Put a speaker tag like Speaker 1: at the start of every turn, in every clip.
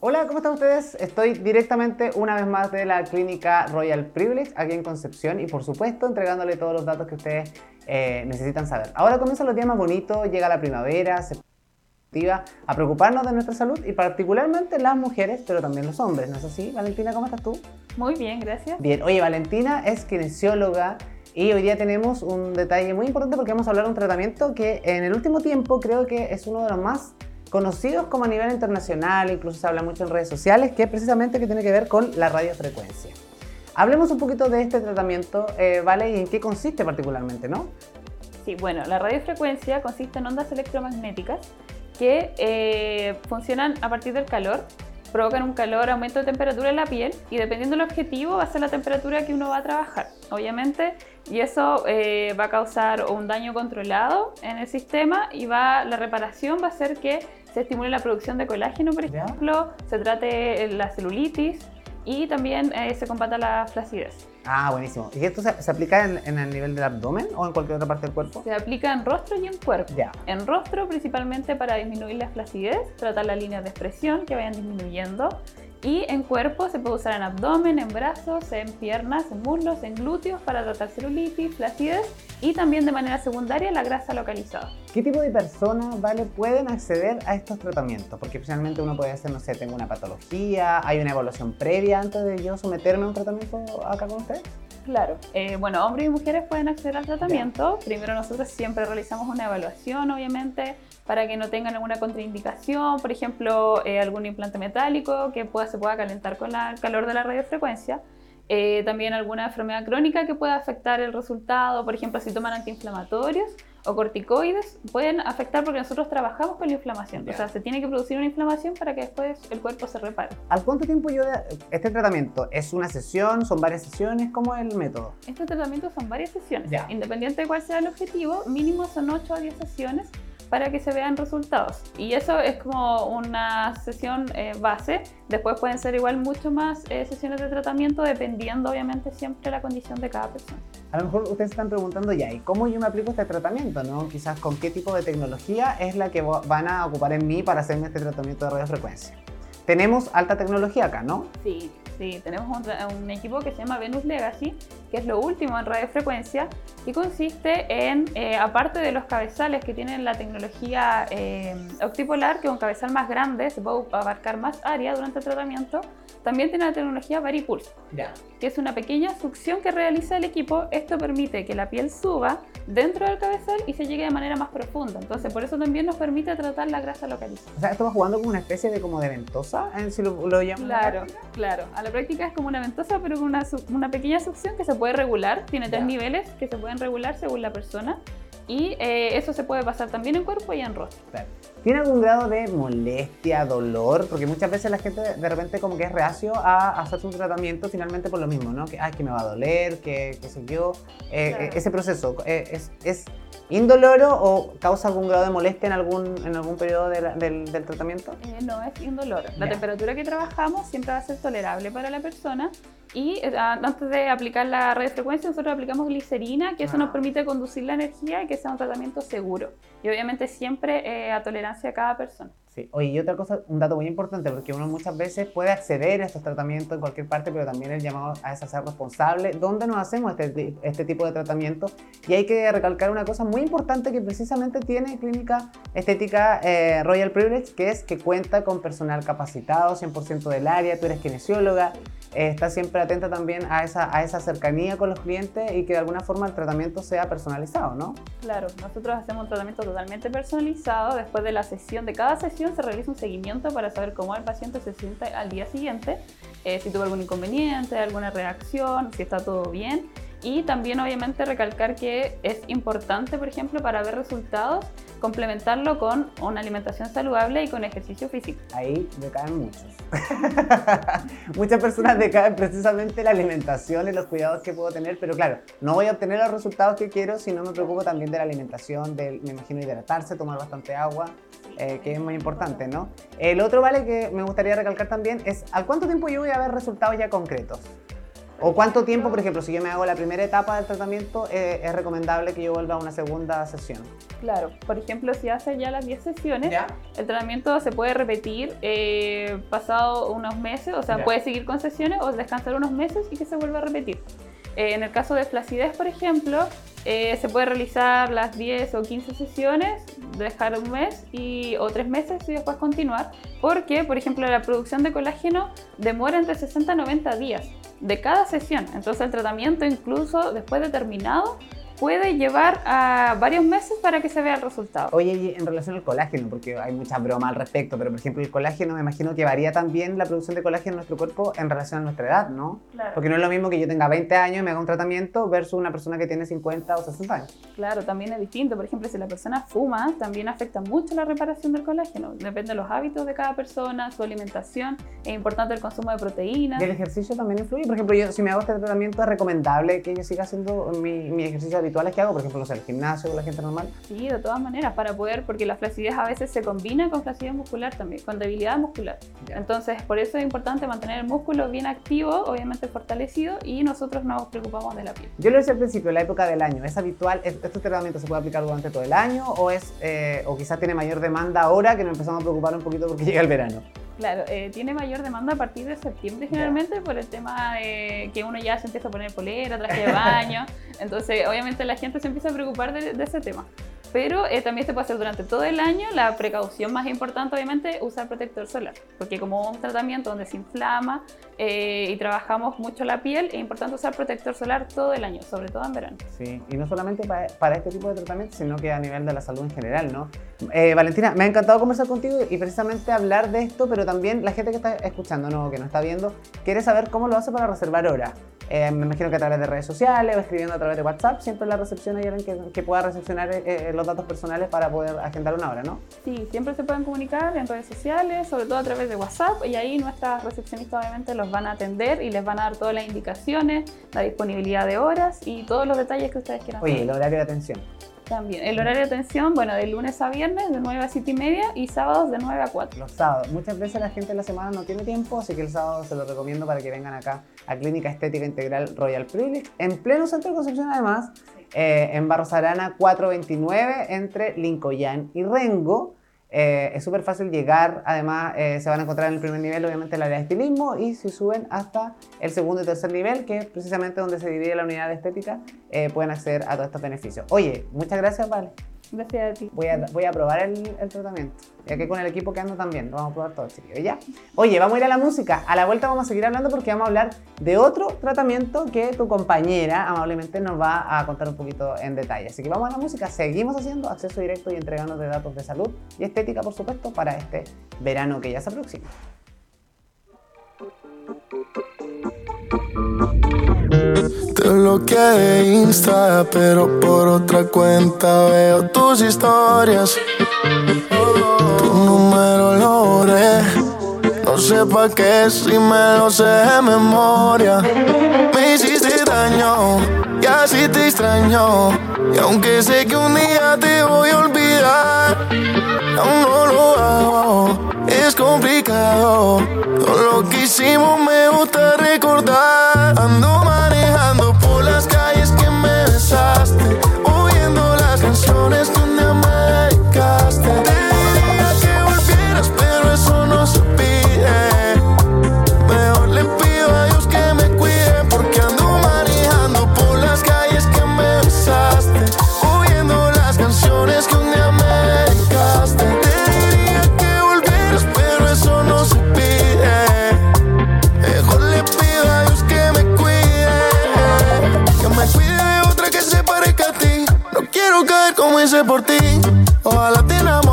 Speaker 1: Hola, ¿cómo están ustedes? Estoy directamente una vez más de la clínica Royal Privilege aquí en Concepción y por supuesto entregándole todos los datos que ustedes eh, necesitan saber. Ahora comienzan los días más bonitos, llega la primavera, se a preocuparnos de nuestra salud y particularmente las mujeres, pero también los hombres, ¿no es así? Valentina, ¿cómo estás tú?
Speaker 2: Muy bien, gracias.
Speaker 1: Bien, oye, Valentina es kinesióloga y hoy día tenemos un detalle muy importante porque vamos a hablar de un tratamiento que en el último tiempo creo que es uno de los más conocidos como a nivel internacional, incluso se habla mucho en redes sociales, que es precisamente que tiene que ver con la radiofrecuencia. Hablemos un poquito de este tratamiento, eh, ¿vale? Y en qué consiste particularmente, ¿no?
Speaker 2: Sí, bueno, la radiofrecuencia consiste en ondas electromagnéticas que eh, funcionan a partir del calor, provocan un calor, aumento de temperatura en la piel y dependiendo del objetivo va a ser la temperatura que uno va a trabajar, obviamente, y eso eh, va a causar un daño controlado en el sistema y va, la reparación va a hacer que se estimule la producción de colágeno, por ejemplo, se trate la celulitis y también eh, se combata la flacidez.
Speaker 1: Ah, buenísimo. ¿Y esto se, aplica en, el nivel del abdomen o en cualquier otra parte del cuerpo?
Speaker 2: Se aplica en rostro y en cuerpo. Ya. En rostro principalmente para disminuir la flacidez, tratar las líneas de expresión que vayan disminuyendo y en cuerpo se puede usar en abdomen, en brazos, en piernas, en muslos, en glúteos para tratar celulitis, flacidez y también de manera secundaria la grasa localizada.
Speaker 1: ¿Qué tipo de personas vale, pueden acceder a estos tratamientos? Porque finalmente uno puede decir, no sé, tengo una patología, hay una evaluación previa antes de yo someterme a un tratamiento acá con usted.
Speaker 2: Claro, eh, bueno, hombres y mujeres pueden acceder al tratamiento. Primero nosotros siempre realizamos una evaluación, obviamente, para que no tengan alguna contraindicación, por ejemplo, eh, algún implante metálico que pueda, se pueda calentar con el calor de la radiofrecuencia. Eh, también alguna enfermedad crónica que pueda afectar el resultado, por ejemplo, si toman antiinflamatorios o corticoides, pueden afectar porque nosotros trabajamos con la inflamación. O sea, se tiene que producir una inflamación para que después el cuerpo se repare.
Speaker 1: ¿Al cuánto tiempo yo este tratamiento? ¿Es una sesión? ¿Son varias sesiones? ¿Cómo es el método?
Speaker 2: Este tratamiento son varias sesiones. Independiente de cuál sea el objetivo, mínimo son 8 a 10 sesiones para que se vean resultados. Y eso es como una sesión eh, base. Después pueden ser igual mucho más eh, sesiones de tratamiento dependiendo obviamente siempre la condición de cada persona.
Speaker 1: A lo mejor ustedes están preguntando ya, ¿y cómo yo me aplico este tratamiento? ¿no? Quizás con qué tipo de tecnología es la que van a ocupar en mí para hacerme este tratamiento de radiofrecuencia. Tenemos alta tecnología acá, ¿no?
Speaker 2: Sí, Sí, tenemos un, equipo que se llama Venus Legacy, que es lo último en radiofrecuencia, y consiste en, eh, aparte de los cabezales que tienen la tecnología eh, octipolar, que es un cabezal más grande, se puede abarcar más área durante el tratamiento, también tiene la tecnología Varipulse, que es una pequeña succión que realiza el equipo. Esto permite que la piel suba dentro del cabezal y se llegue de manera más profunda. Entonces, por eso también nos permite tratar la grasa localizada.
Speaker 1: O sea, va jugando como una especie de como de ventosa, si lo, lo
Speaker 2: Claro, claro práctica es como una ventosa, pero con una, una pequeña succión que se puede regular. Tiene tres niveles que se pueden regular según la persona. Y eh, eso se puede pasar también en cuerpo y en rostro.
Speaker 1: ¿Tiene algún grado de molestia, dolor? Porque muchas veces la gente de repente como que es reacio a hacer su tratamiento finalmente por lo mismo, ¿no? Que, ay, que me va a doler, que, qué sé yo. Eh, eh, ese proceso, ¿es, ¿es ¿Indoloro o causa algún grado de molestia en algún, en algún periodo del, del, tratamiento?
Speaker 2: Eh, no, es indoloro. La temperatura que trabajamos siempre va a ser tolerable para la persona y eh, antes de aplicar la radiofrecuencia nosotros aplicamos glicerina, que eso nos ah. permite conducir la energía y que sea un tratamiento seguro. Y obviamente siempre eh, a tolerancia cada persona.
Speaker 1: Sí. Oye, y otra cosa, un dato muy importante, porque uno muchas veces puede acceder a estos tratamientos en cualquier parte, pero también el llamado a ser responsable. ¿Dónde nos hacemos este, este tipo de tratamiento? Y hay que recalcar una cosa muy importante que precisamente tiene Clínica Estética eh, Royal Privilege, que es que cuenta con personal capacitado, 100% del área, tú eres kinesióloga, eh, está siempre atenta también a esa, a esa cercanía con los clientes y que de alguna forma el tratamiento sea personalizado, ¿no?
Speaker 2: Claro, nosotros hacemos un tratamiento totalmente personalizado. Después de la sesión, de cada sesión se realiza un seguimiento para saber cómo el paciente se siente al día siguiente, eh, si tuvo algún inconveniente, alguna reacción, si está todo bien. Y también obviamente recalcar que es importante, por ejemplo, para ver resultados, complementarlo con una alimentación saludable y con ejercicio físico.
Speaker 1: Ahí decaen muchos. Muchas personas decaen precisamente la alimentación y los cuidados que puedo tener, pero claro, no voy a obtener los resultados que quiero si no me preocupo también de la alimentación, de, me imagino hidratarse, tomar bastante agua, eh, que es muy importante, ¿no? El otro, vale, que me gustaría recalcar también es, ¿al cuánto tiempo yo voy a ver resultados ya concretos? ¿O cuánto tiempo, por ejemplo, si yo me hago la primera etapa del tratamiento, eh, es recomendable que yo vuelva a una segunda sesión?
Speaker 2: Claro, por ejemplo, si hace ya las 10 sesiones, el tratamiento se puede repetir eh, pasado unos meses, o sea, puede seguir con sesiones o descansar unos meses y que se vuelva a repetir. Eh, en el caso de flacidez, por ejemplo, se puede realizar las 10 o 15 sesiones, dejar un mes y, o tres meses y después continuar, porque, por ejemplo, la producción de colágeno demora entre 60 y 90 días de cada sesión. Entonces el tratamiento incluso después de terminado puede llevar a varios meses para que se vea el resultado.
Speaker 1: Oye, en relación al colágeno, porque hay mucha broma al respecto, pero por ejemplo el colágeno me imagino que varía también la producción de colágeno en nuestro cuerpo en relación a nuestra edad, ¿no?
Speaker 2: Claro.
Speaker 1: Porque no es lo mismo que yo tenga 20 años y me haga un tratamiento versus una persona que tiene 50 o 60 años.
Speaker 2: Claro, también es distinto. Por ejemplo, si la persona fuma, también afecta mucho la reparación del colágeno. Depende de los hábitos de cada persona, su alimentación. Es importante el consumo de proteínas.
Speaker 1: ¿Y el ejercicio también influye? Por ejemplo, yo si me hago este tratamiento, ¿es recomendable que yo siga haciendo mi, mi ejercicio habituales que hago? Por ejemplo, no sé, el gimnasio o la gente normal.
Speaker 2: Sí, de todas maneras, para poder, porque la flacidez a veces se combina con flacidez muscular también, con debilidad muscular. Entonces, por eso es importante mantener el músculo bien activo, obviamente fortalecido, y nosotros nos preocupamos de la piel.
Speaker 1: Yo lo decía al principio, la época del año, ¿es habitual? ¿Este tratamiento se puede aplicar durante todo el año o, es, eh, o quizás tiene mayor demanda ahora que nos empezamos a preocupar un poquito porque llega el verano?
Speaker 2: Claro, eh, tiene mayor demanda a partir de septiembre generalmente por el tema de que uno ya se empieza a poner polera, traje de baño, entonces obviamente la gente se empieza a preocupar de, ese tema. Pero eh, también se puede hacer durante todo el año. La precaución más importante, obviamente, usar protector solar. Porque como un tratamiento donde se inflama eh, y trabajamos mucho la piel, es importante usar protector solar todo el año, sobre todo en verano.
Speaker 1: Sí, y no solamente para, para este tipo de tratamiento, sino que a nivel de la salud en general, ¿no? Valentina, me ha encantado conversar contigo y precisamente hablar de esto, pero también la gente que está escuchando, no, que no está viendo, quiere saber cómo lo hace para reservar hora. Eh, me imagino que a través de redes sociales o escribiendo a través de WhatsApp, siempre en la recepción hay alguien que, pueda recepcionar eh, eh, los datos personales para poder agendar una hora, ¿no?
Speaker 2: Sí, siempre se pueden comunicar en redes sociales, sobre todo a través de WhatsApp, y ahí nuestras recepcionistas obviamente los van a atender y les van a dar todas las indicaciones, la disponibilidad de horas y todos los detalles que ustedes quieran.
Speaker 1: Oye, el horario de atención.
Speaker 2: También. El horario de atención, bueno, de lunes a viernes, de 9 a 7 y media, y sábados de 9 a 4.
Speaker 1: Los sábados. Muchas veces la gente en la semana no tiene tiempo, así que el sábado se lo recomiendo para que vengan acá a Clínica Estética Integral Royal Privilege, en pleno centro de Concepción además, eh, en Barros Arana 429, entre Lincoln y Rengo. Eh, es súper fácil llegar, además eh, se van a encontrar en el primer nivel obviamente el área de estilismo y si suben hasta el segundo y tercer nivel, que es precisamente donde se divide la unidad de estética, eh, pueden acceder a todos estos beneficios. Oye, muchas gracias, Vale.
Speaker 2: Gracias a ti.
Speaker 1: Voy a, voy a probar el, tratamiento. Ya que con el equipo que ando también, lo vamos a probar todo, chiquillos. ¿Ya? Oye, vamos a ir a la música. A la vuelta vamos a seguir hablando porque vamos a hablar de otro tratamiento que tu compañera amablemente nos va a contar un poquito en detalle. Así que vamos a la música. Seguimos haciendo acceso directo y entregando de datos de salud y estética, por supuesto, para este verano que ya se aproxima.
Speaker 3: Te bloqueé de Insta, pero por otra cuenta veo tus historias. Tu número lo borré. No sé pa' qué si me lo sé de memoria. Me hiciste daño y así te extraño. Y aunque sé que un día te voy a olvidar, aún no lo hago. Es complicado. Todo lo que hicimos me gusta recordar. Ando manejando como hice por ti. Ojalá te
Speaker 1: enamores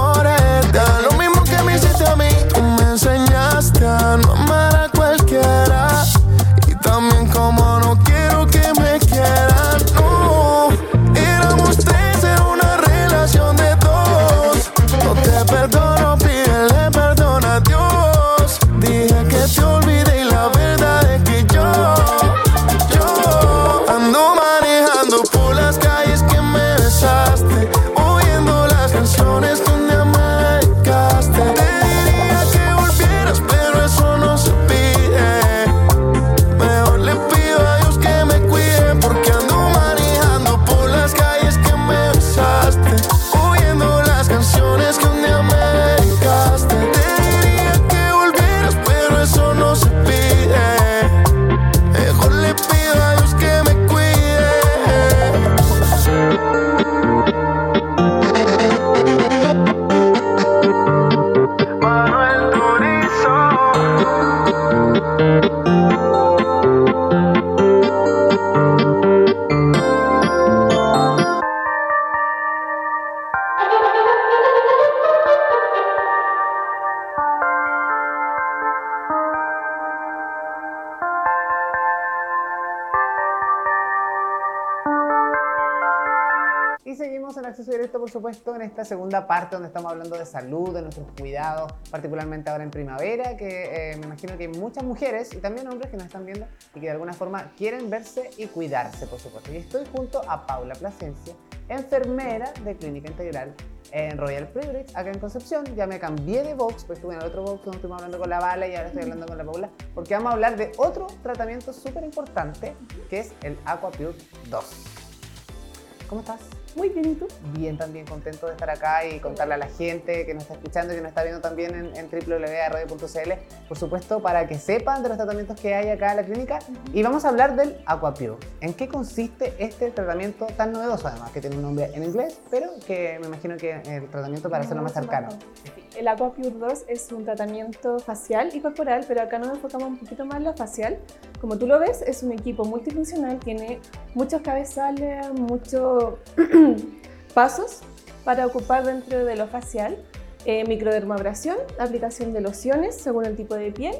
Speaker 1: esta segunda parte donde estamos hablando de salud, de nuestros cuidados, particularmente ahora en primavera, que eh, me imagino que hay muchas mujeres y también hombres que nos están viendo y que de alguna forma quieren verse y cuidarse, por supuesto. Y estoy junto a Paula Plasencia, enfermera de Clínica Integral en Royal Privilege, acá en Concepción. Ya me cambié de box, pues estuve en el otro box donde estuvimos hablando con la Bala y ahora estoy hablando con la Paula, porque vamos a hablar de otro tratamiento súper importante, que es el Aquapure 2. ¿Cómo estás?
Speaker 4: Muy bien, ¿y tú?
Speaker 1: Bien, también contento de estar acá y contarle a la gente que nos está escuchando y que nos está viendo también en, en www.radio.cl, por supuesto, para que sepan de los tratamientos que hay acá en la clínica. Y vamos a hablar del Aquapure. ¿En qué consiste este tratamiento tan novedoso, además, que tiene un nombre en inglés, pero que me imagino que el tratamiento para hacerlo más cercano?
Speaker 5: El Aquapure 2 es un tratamiento facial y corporal, pero acá nos enfocamos un poquito más en lo facial. Como tú lo ves, es un equipo multifuncional, tiene muchos cabezales, muchos pasos para ocupar dentro de lo facial. Eh, microdermabrasión, aplicación de lociones según el tipo de piel,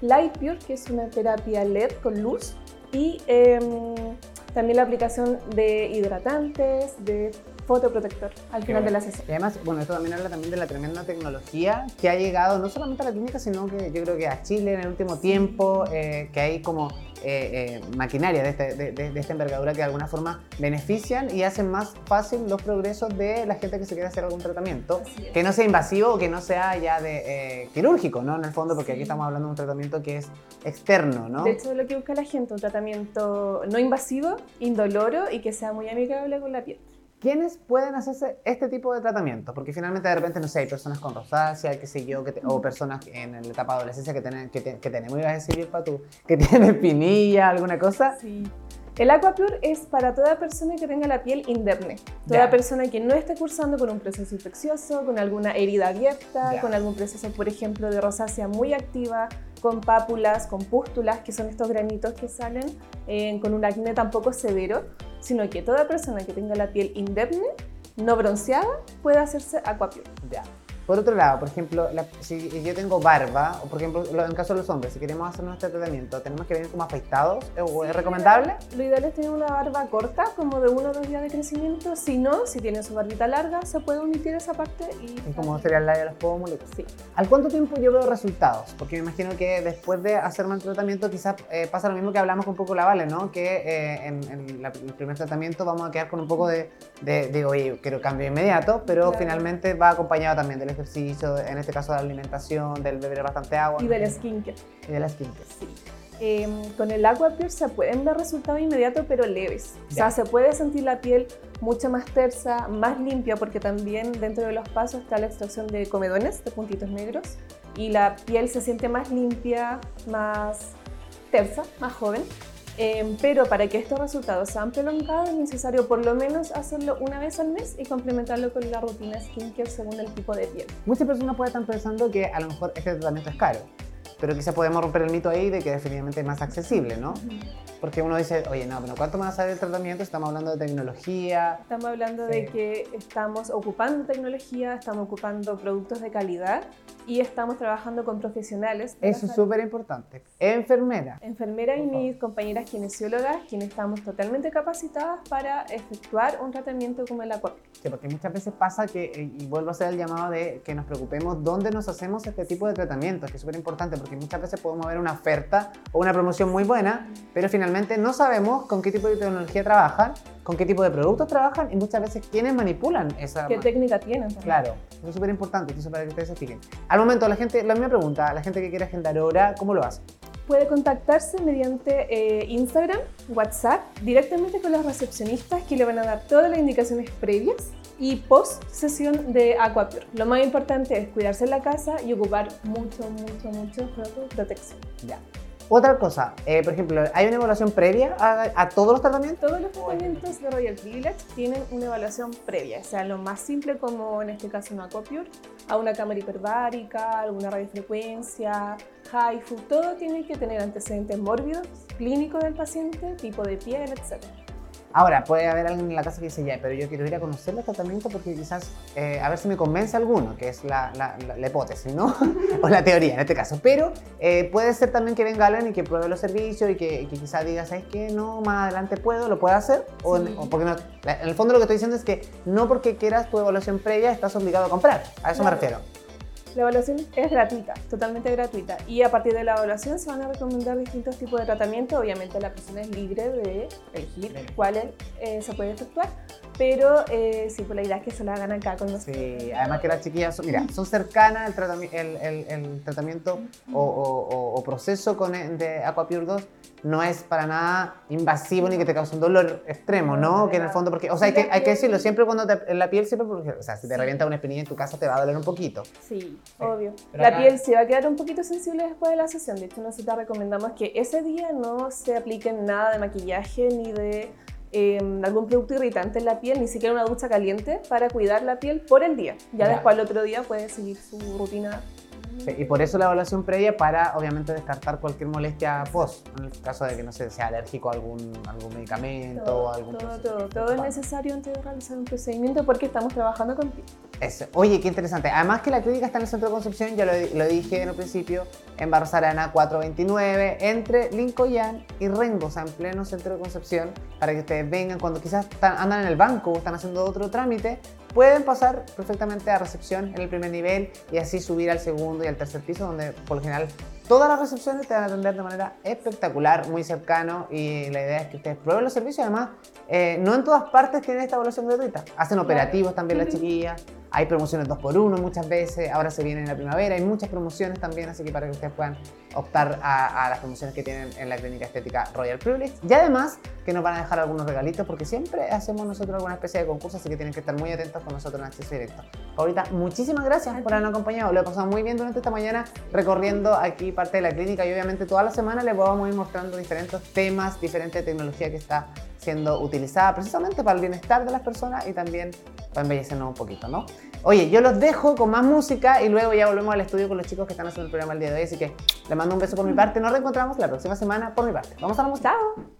Speaker 5: Light Pure, que es una terapia LED con luz, y em, también la aplicación de hidratantes, de fotoprotector al final de la sesión.
Speaker 1: Y además, bueno, esto también habla también de la tremenda tecnología que ha llegado no solamente a la clínica, sino que yo creo que a Chile en el último tiempo, eh, que hay como eh, eh, maquinaria de, este- de- de- de esta envergadura que de alguna forma benefician y hacen más fácil los progresos de la gente que se quiere hacer algún tratamiento,
Speaker 5: es.
Speaker 1: que no sea invasivo o que no sea ya de eh, quirúrgico, ¿no? En el fondo, porque aquí estamos hablando de un tratamiento que es externo, ¿no?
Speaker 5: De hecho, lo que busca la gente, un tratamiento no invasivo, indoloro y que sea muy amigable con la piel.
Speaker 1: ¿Quiénes pueden hacerse este tipo de tratamiento? Porque finalmente de repente, no sé, hay personas con rosácea, qué sé yo, que te- o personas en la etapa de adolescencia que, tienen, que, te- que tenemos, ibas a decir, para tú, que tienen espinilla, alguna cosa.
Speaker 5: Sí. El Aquapure es para toda persona que tenga la piel indemne. Toda
Speaker 1: Ya.
Speaker 5: persona que no esté cursando con un proceso infeccioso, con alguna herida abierta,
Speaker 1: Ya.
Speaker 5: con algún proceso, por ejemplo, de rosácea muy activa, con pápulas, con pústulas, que son estos granitos que salen, eh, con un acné tampoco severo, sino que toda persona que tenga la piel indemne, no bronceada, puede hacerse Aquapure.
Speaker 1: Ya. Por otro lado, por ejemplo, la- si yo tengo barba, o por ejemplo, lo- en caso de los hombres, si queremos hacer nuestro tratamiento, ¿tenemos que venir como afeitados? ¿O ¿Es recomendable?
Speaker 5: Lo ideal es tener una barba corta, como de uno o dos días de crecimiento. Si no, si tienen su barbita larga, se puede omitir esa parte y...
Speaker 1: Es como sería el labio de los pómulos.
Speaker 5: Sí.
Speaker 1: ¿Al cuánto tiempo yo veo resultados? Porque me imagino que después de hacerme el tratamiento quizás eh, pasa lo mismo que hablamos con un poco la Vale, ¿no? Que eh, en, en la- el primer tratamiento vamos a quedar con un poco de, de, de, oye, quiero cambio inmediato, pero
Speaker 5: Claro.
Speaker 1: finalmente va acompañado también del ejercicio, en este caso de la alimentación, del beber bastante agua.
Speaker 5: Y del skincare.
Speaker 1: Y de la skincare.
Speaker 5: Eh, con el Aquapure se pueden ver resultados inmediatos, pero leves. O sea, se puede sentir la piel mucho más tersa, más limpia, porque también dentro de los pasos está la extracción de comedones, de puntitos negros, y la piel se siente más limpia, más tersa, más joven. Eh, pero para que estos resultados sean prolongados es necesario por lo menos hacerlo una vez al mes y complementarlo con la rutina skincare según el tipo de piel.
Speaker 1: Muchas personas pueden estar pensando que a lo mejor este tratamiento es caro, pero quizás podemos romper el mito ahí de que definitivamente es más accesible, ¿no? Porque uno dice, oye, no, pero ¿cuánto me va a salir el tratamiento? Estamos hablando de tecnología.
Speaker 5: Estamos hablando
Speaker 1: Sí.
Speaker 5: de que estamos ocupando tecnología, estamos ocupando productos de calidad y estamos trabajando con profesionales.
Speaker 1: Eso es súper importante. Enfermera.
Speaker 5: Enfermera y mis compañeras kinesiólogas, quienes estamos totalmente capacitadas para efectuar un tratamiento como el Aquapure.
Speaker 1: Sí, porque muchas veces pasa que, eh, y vuelvo a hacer el llamado de que nos preocupemos dónde nos hacemos este tipo de tratamientos, que es súper importante, porque muchas veces podemos ver una oferta o una promoción muy buena, pero finalmente no sabemos con qué tipo de tecnología trabajan, con qué tipo de productos trabajan y muchas veces quiénes manipulan esa...
Speaker 5: ¿Qué técnica tienen? también?
Speaker 1: Claro, eso es súper importante, eso para que ustedes se fijen. Al momento, la gente, la misma pregunta, la gente que quiere agendar hora, ¿cómo lo hace?
Speaker 5: Puede contactarse mediante eh, Instagram, WhatsApp, directamente con los recepcionistas que le van a dar todas las indicaciones previas y post sesión de Aquapure. Lo más importante es cuidarse en la casa y ocupar mucho, mucho, mucho protección.
Speaker 1: Ya. Otra cosa, eh, por ejemplo, ¿hay una evaluación previa a, a todos los tratamientos?
Speaker 5: Todos los tratamientos de Royal Privilege tienen una evaluación previa, o sea, lo más simple como en este caso una Aquapure, a una cámara hiperbárica, alguna radiofrecuencia, HIFU, todo tiene que tener antecedentes mórbidos, clínicos del paciente, tipo de piel, etc.
Speaker 1: Ahora, puede haber alguien en la casa que dice, ya, pero yo quiero ir a conocer el tratamiento porque quizás, eh, a ver si me convence alguno, que es la, la- la- la hipótesis, ¿no? o la teoría en este caso. Pero eh, puede ser también que venga alguien y que pruebe los servicios y que, y que quizás diga, ¿sabes qué? No, más adelante puedo, lo puedo hacer. O,
Speaker 5: Sí.
Speaker 1: o porque no. En el fondo lo que estoy diciendo es que no porque quieras tu evaluación previa estás obligado a comprar. A eso me refiero.
Speaker 5: La evaluación es gratuita, totalmente gratuita. Y a partir de la evaluación se van a recomendar distintos tipos de tratamiento. Obviamente la persona es libre de elegir cuáles eh, se puede efectuar. Pero eh, sí, pues la idea es que se la hagan acá con nosotros.
Speaker 1: Sí, además que las chiquillas son, mira, son cercanas al tratami- el, el- el tratamiento o, o- proceso con de Aquapure 2 no es para nada invasivo ni que te cause un dolor extremo, ¿no? Que en el fondo, porque, o sea, hay que, hay que decirlo, siempre cuando te, en la piel, siempre, porque, o sea, si te revienta una espinilla en tu casa te va a doler un poquito.
Speaker 5: Sí, obvio.
Speaker 1: Pero
Speaker 5: la
Speaker 1: acá-
Speaker 5: piel se va a quedar un poquito sensible después de la sesión. De hecho, nosotros recomendamos que ese día no se apliquen nada de maquillaje ni de eh, algún producto irritante en la piel, ni siquiera una ducha caliente para cuidar la piel por el día. Ya,
Speaker 1: Ya.
Speaker 5: después al otro día puede seguir su rutina.
Speaker 1: Y por eso la evaluación previa para, obviamente, descartar cualquier molestia post, en el caso de que, no sé, sea alérgico a algún, algún medicamento o
Speaker 5: Todo,
Speaker 1: algún
Speaker 5: todo, todo, todo es necesario antes de realizar un procedimiento porque estamos trabajando con piel.
Speaker 1: Oye, qué interesante. Además que la clínica está en el centro de Concepción, ya lo, lo dije en un principio, en Barros Arana 429, entre Lincoln y Rengo, o sea, en pleno centro de Concepción, para que ustedes vengan cuando quizás andan en el banco o están haciendo otro trámite, pueden pasar perfectamente a recepción en el primer nivel y así subir al segundo y al tercer piso, donde por lo general todas las recepciones te van a atender de manera espectacular, muy cercano y la idea es que ustedes prueben los servicios. Además, eh, no en todas partes tienen esta evaluación gratuita. Hacen operativos también las chiquillas. Hay promociones 2x1 muchas veces, ahora se viene en la primavera, hay muchas promociones también, así que para que ustedes puedan optar a, a las promociones que tienen en la clínica estética Royal Privilege. Y además que nos van a dejar algunos regalitos porque siempre hacemos nosotros alguna especie de concurso, así que tienen que estar muy atentos con nosotros en Acceso Directo. Ahorita, muchísimas gracias por habernos acompañado. Lo he pasado muy bien durante esta mañana recorriendo aquí parte de la clínica y obviamente toda la semana les vamos a ir mostrando diferentes temas, diferente tecnología que está siendo utilizada precisamente para el bienestar de las personas y también para embellecernos un poquito, ¿no? Oye, yo los dejo con más música y luego ya volvemos al estudio con los chicos que están haciendo el programa el día de hoy, así que les mando un beso por mi parte. Nos reencontramos la próxima semana por mi parte. Vamos a la música.
Speaker 5: ¡Chao!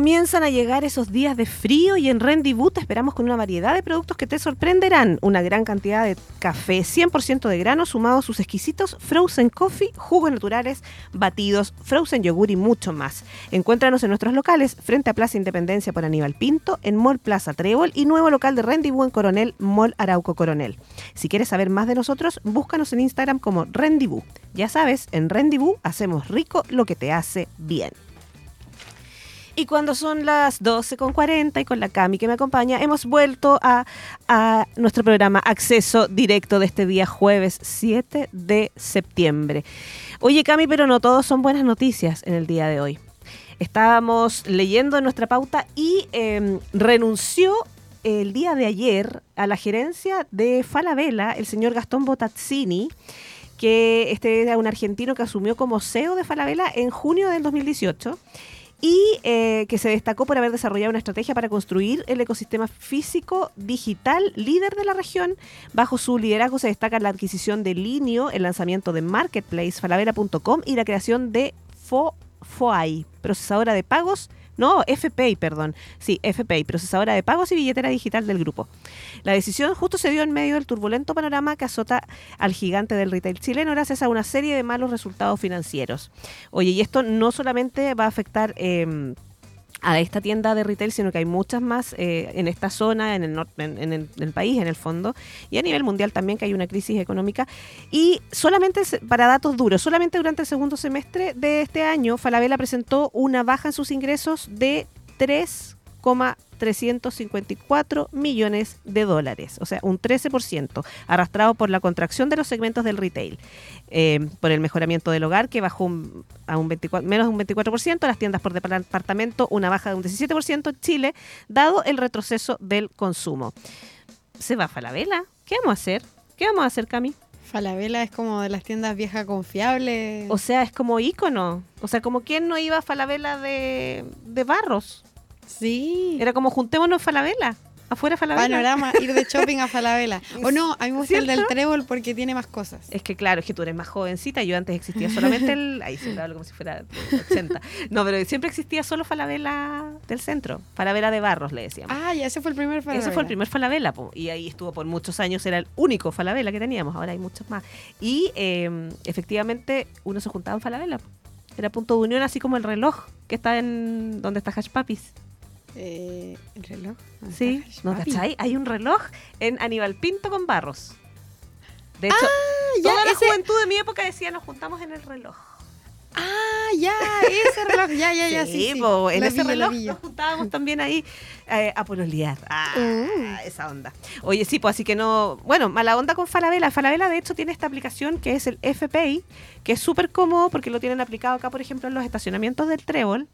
Speaker 5: Comienzan a llegar esos días de frío y en Rendezvous te esperamos con una variedad de productos que te sorprenderán. Una gran cantidad de café 100% de grano sumado a sus exquisitos frozen coffee, jugos naturales, batidos, frozen yogur y mucho más. Encuéntranos en nuestros locales frente a Plaza Independencia por Aníbal Pinto, en Mall Plaza Trébol y nuevo local de Rendezvous en Coronel, Mall Arauco Coronel. Si quieres saber más de nosotros, búscanos en Instagram como Rendezvous. Ya sabes, en Rendezvous hacemos rico lo que te hace bien. Y cuando son las 12.40 y con la Cami que me acompaña, hemos vuelto a, a nuestro programa Acceso Directo de este día jueves 7 de septiembre. Oye Cami, pero no todos son buenas noticias en el día de hoy. Estábamos leyendo nuestra pauta y eh, renunció el día de ayer a la gerencia de Falabella el señor Gastón Botazzini, que este era un argentino que asumió como CEO de Falabella en junio del 2018 y eh, que se destacó por haber desarrollado una estrategia para construir el ecosistema físico digital líder de la región. Bajo su liderazgo se destaca la adquisición de Linio, el lanzamiento de Marketplace, falabella.com y la creación de Fo FOAI, procesadora de pagos, no, FPay, perdón, sí, FPay, procesadora de pagos y billetera digital del grupo. La decisión justo se dio en medio del turbulento panorama que azota al gigante del retail chileno gracias a una serie de malos resultados financieros. Oye, y esto no solamente va a afectar... Eh, a esta tienda de retail, sino que hay muchas más eh, en esta zona, en el, nor- en, en el, en el país, en el fondo, y a nivel mundial también, que hay una crisis económica. Y solamente, para datos duros, solamente durante el segundo semestre de este año, Falabella presentó una baja en sus ingresos de 3,354 millones de dólares, o sea, un 13%, arrastrado por la contracción de los segmentos del retail eh, por el mejoramiento del hogar, que bajó un- a un 24, menos de un 24%, las tiendas por departamento una baja de un 17% en Chile, dado el retroceso del consumo. Se va Falabella. ¿Qué vamos a hacer? ¿Qué vamos a hacer, Cami?
Speaker 6: Falabella es como de las tiendas viejas confiables.
Speaker 5: O sea, es como ícono. O sea, como quien no iba a Falabella de, de Barros.
Speaker 6: Sí.
Speaker 5: Era como juntémonos Falabella. Afuera Falabella.
Speaker 6: Panorama, ir de shopping a Falabella. O no, a mí me gusta el del trébol porque tiene más cosas.
Speaker 5: Es que claro, es que tú eres más jovencita. Yo antes existía solamente el. Ahí siempre hablo como si fuera de 80. No, pero siempre existía solo Falabella del centro. Falabella de Barros, le decíamos.
Speaker 6: Ah, ya ese fue el primer Falabella.
Speaker 5: Ese fue el primer Falabella, po, y ahí estuvo por muchos años, era el único Falabella que teníamos, ahora hay muchos más. Y eh, efectivamente uno se juntaba en Falabella, po. era punto de unión, así como el reloj que está en donde está Hash Papis.
Speaker 6: Eh, ¿El reloj? ¿Dónde
Speaker 5: Sí, ¿no cachai? Hay un reloj en Aníbal Pinto con Barros. De hecho,
Speaker 6: Ah, ya,
Speaker 5: toda la
Speaker 6: ese-
Speaker 5: juventud de mi época decía nos juntamos en el reloj.
Speaker 6: Ah, ya, ese reloj. Ya, ya, ya. Sí, sí.
Speaker 5: po, en
Speaker 6: La
Speaker 5: ese reloj nos juntábamos también ahí eh, a pololear. Ah,
Speaker 6: Uh.
Speaker 5: esa onda. Oye, sí, pues así que no. Bueno, mala onda con Falabella. Falabella, de hecho, tiene esta aplicación que es el FPay, que es súper cómodo porque lo tienen aplicado acá, por ejemplo, en los estacionamientos del Trébol.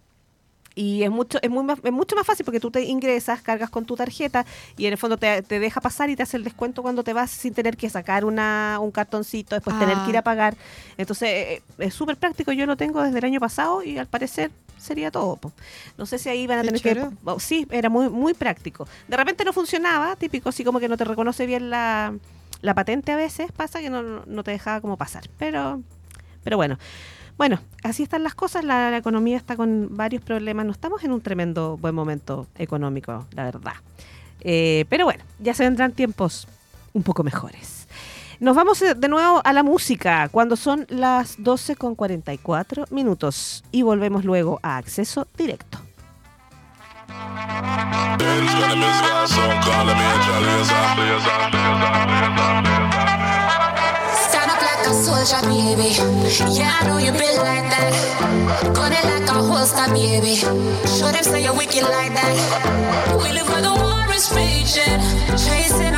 Speaker 5: Y es mucho, es, muy más, es mucho más fácil porque tú te ingresas, cargas con tu tarjeta y en el fondo te, te deja pasar y te hace el descuento cuando te vas sin tener que sacar una, un cartoncito, después tener que ir
Speaker 6: Ah.
Speaker 5: a pagar. Entonces eh, es súper práctico. Yo lo tengo desde el año pasado y al parecer sería todo. po. No sé si ahí van a tener que... oh, Sí, era muy, muy práctico. De repente no funcionaba, típico, así como que no te reconoce bien la, la patente a veces, pasa que no, no te dejaba como pasar. Pero, pero bueno. Bueno, así están las cosas, la, economía está con varios problemas, no estamos en un tremendo buen momento económico, la verdad. Eh, pero bueno, ya se vendrán tiempos un poco mejores. Nos vamos eh, de nuevo a la música cuando son las 12 con 44 minutos y volvemos luego a acceso directo.
Speaker 7: Like a soldier, baby. Yeah, I know you been like that. Gun it like a holster, baby. Show them say you're wicked like that. We live where the war is raging, chasing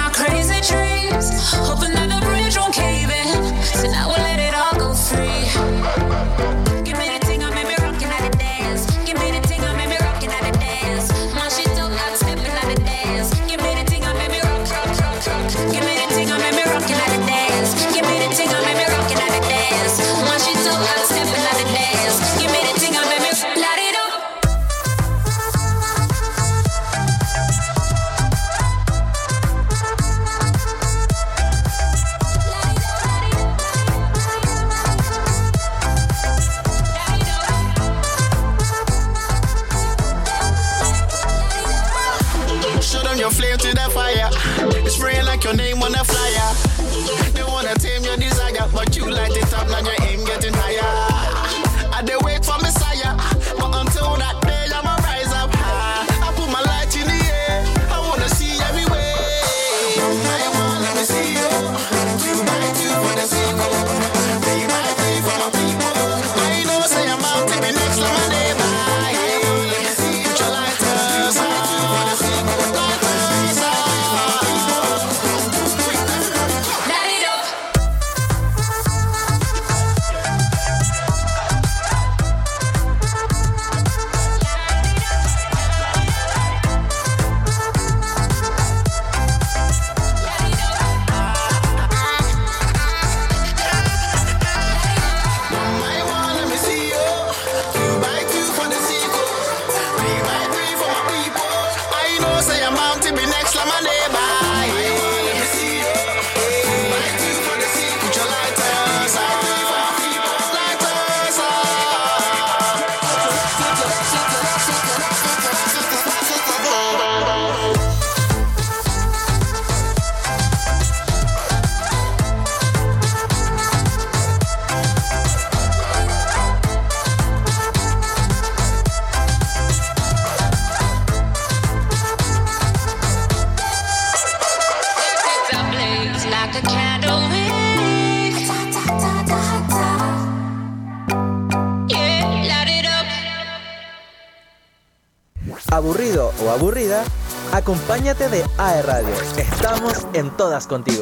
Speaker 8: AE Radio. Estamos en todas contigo.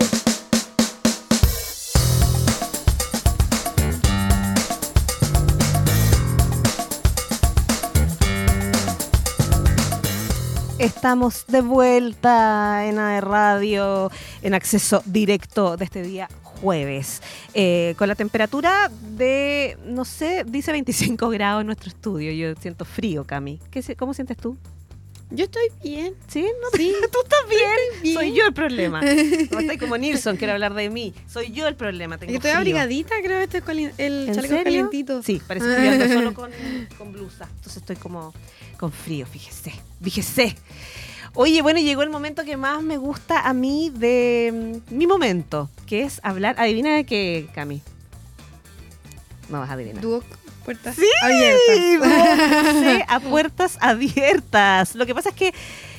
Speaker 5: Estamos de vuelta en AE Radio, en acceso directo de este día jueves, eh, con la temperatura de, no sé, dice 25 grados en nuestro estudio. Yo siento frío, Cami. ¿Qué, ¿Cómo sientes tú?
Speaker 6: Yo estoy bien.
Speaker 5: ¿Sí? ¿No te- ¿Tú estás bien?
Speaker 6: bien.
Speaker 5: Soy yo el problema. No estoy como Nilsson, quiere hablar de mí. Soy yo el problema. Tengo
Speaker 6: estoy
Speaker 5: frío.
Speaker 6: abrigadita, creo que estoy con el
Speaker 5: ¿En
Speaker 6: chaleco
Speaker 5: serio?
Speaker 6: calientito.
Speaker 5: Sí, parece que ando solo con, con blusa. Entonces estoy como con frío, fíjese. Fíjese. Oye, bueno, llegó el momento que más me gusta a mí de mm, mi momento, que es hablar. Adivina de qué, Cami. No vas a adivinar.
Speaker 6: Duoc, puertas
Speaker 5: Sí,
Speaker 6: abiertas.
Speaker 5: Sí, a puertas abiertas. Lo que pasa es que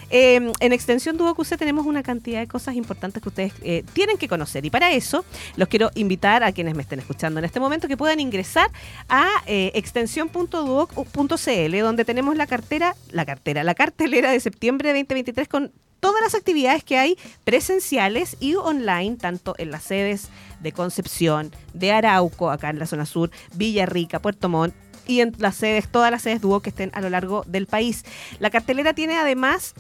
Speaker 5: eh, en Extensión Duo QC tenemos una cantidad de cosas importantes que ustedes eh, tienen que conocer. Y para eso los quiero invitar a quienes me estén escuchando en este momento que puedan ingresar a eh, extensión.duoc.cl donde tenemos la cartera, la cartera, la cartelera de septiembre de 2023 con todas las actividades que hay presenciales y online, tanto en las sedes de Concepción, de Arauco, acá en la zona sur, Villarrica, Puerto Montt, y en las sedes, todas las sedes dúo que estén a lo largo del país. La cartelera tiene además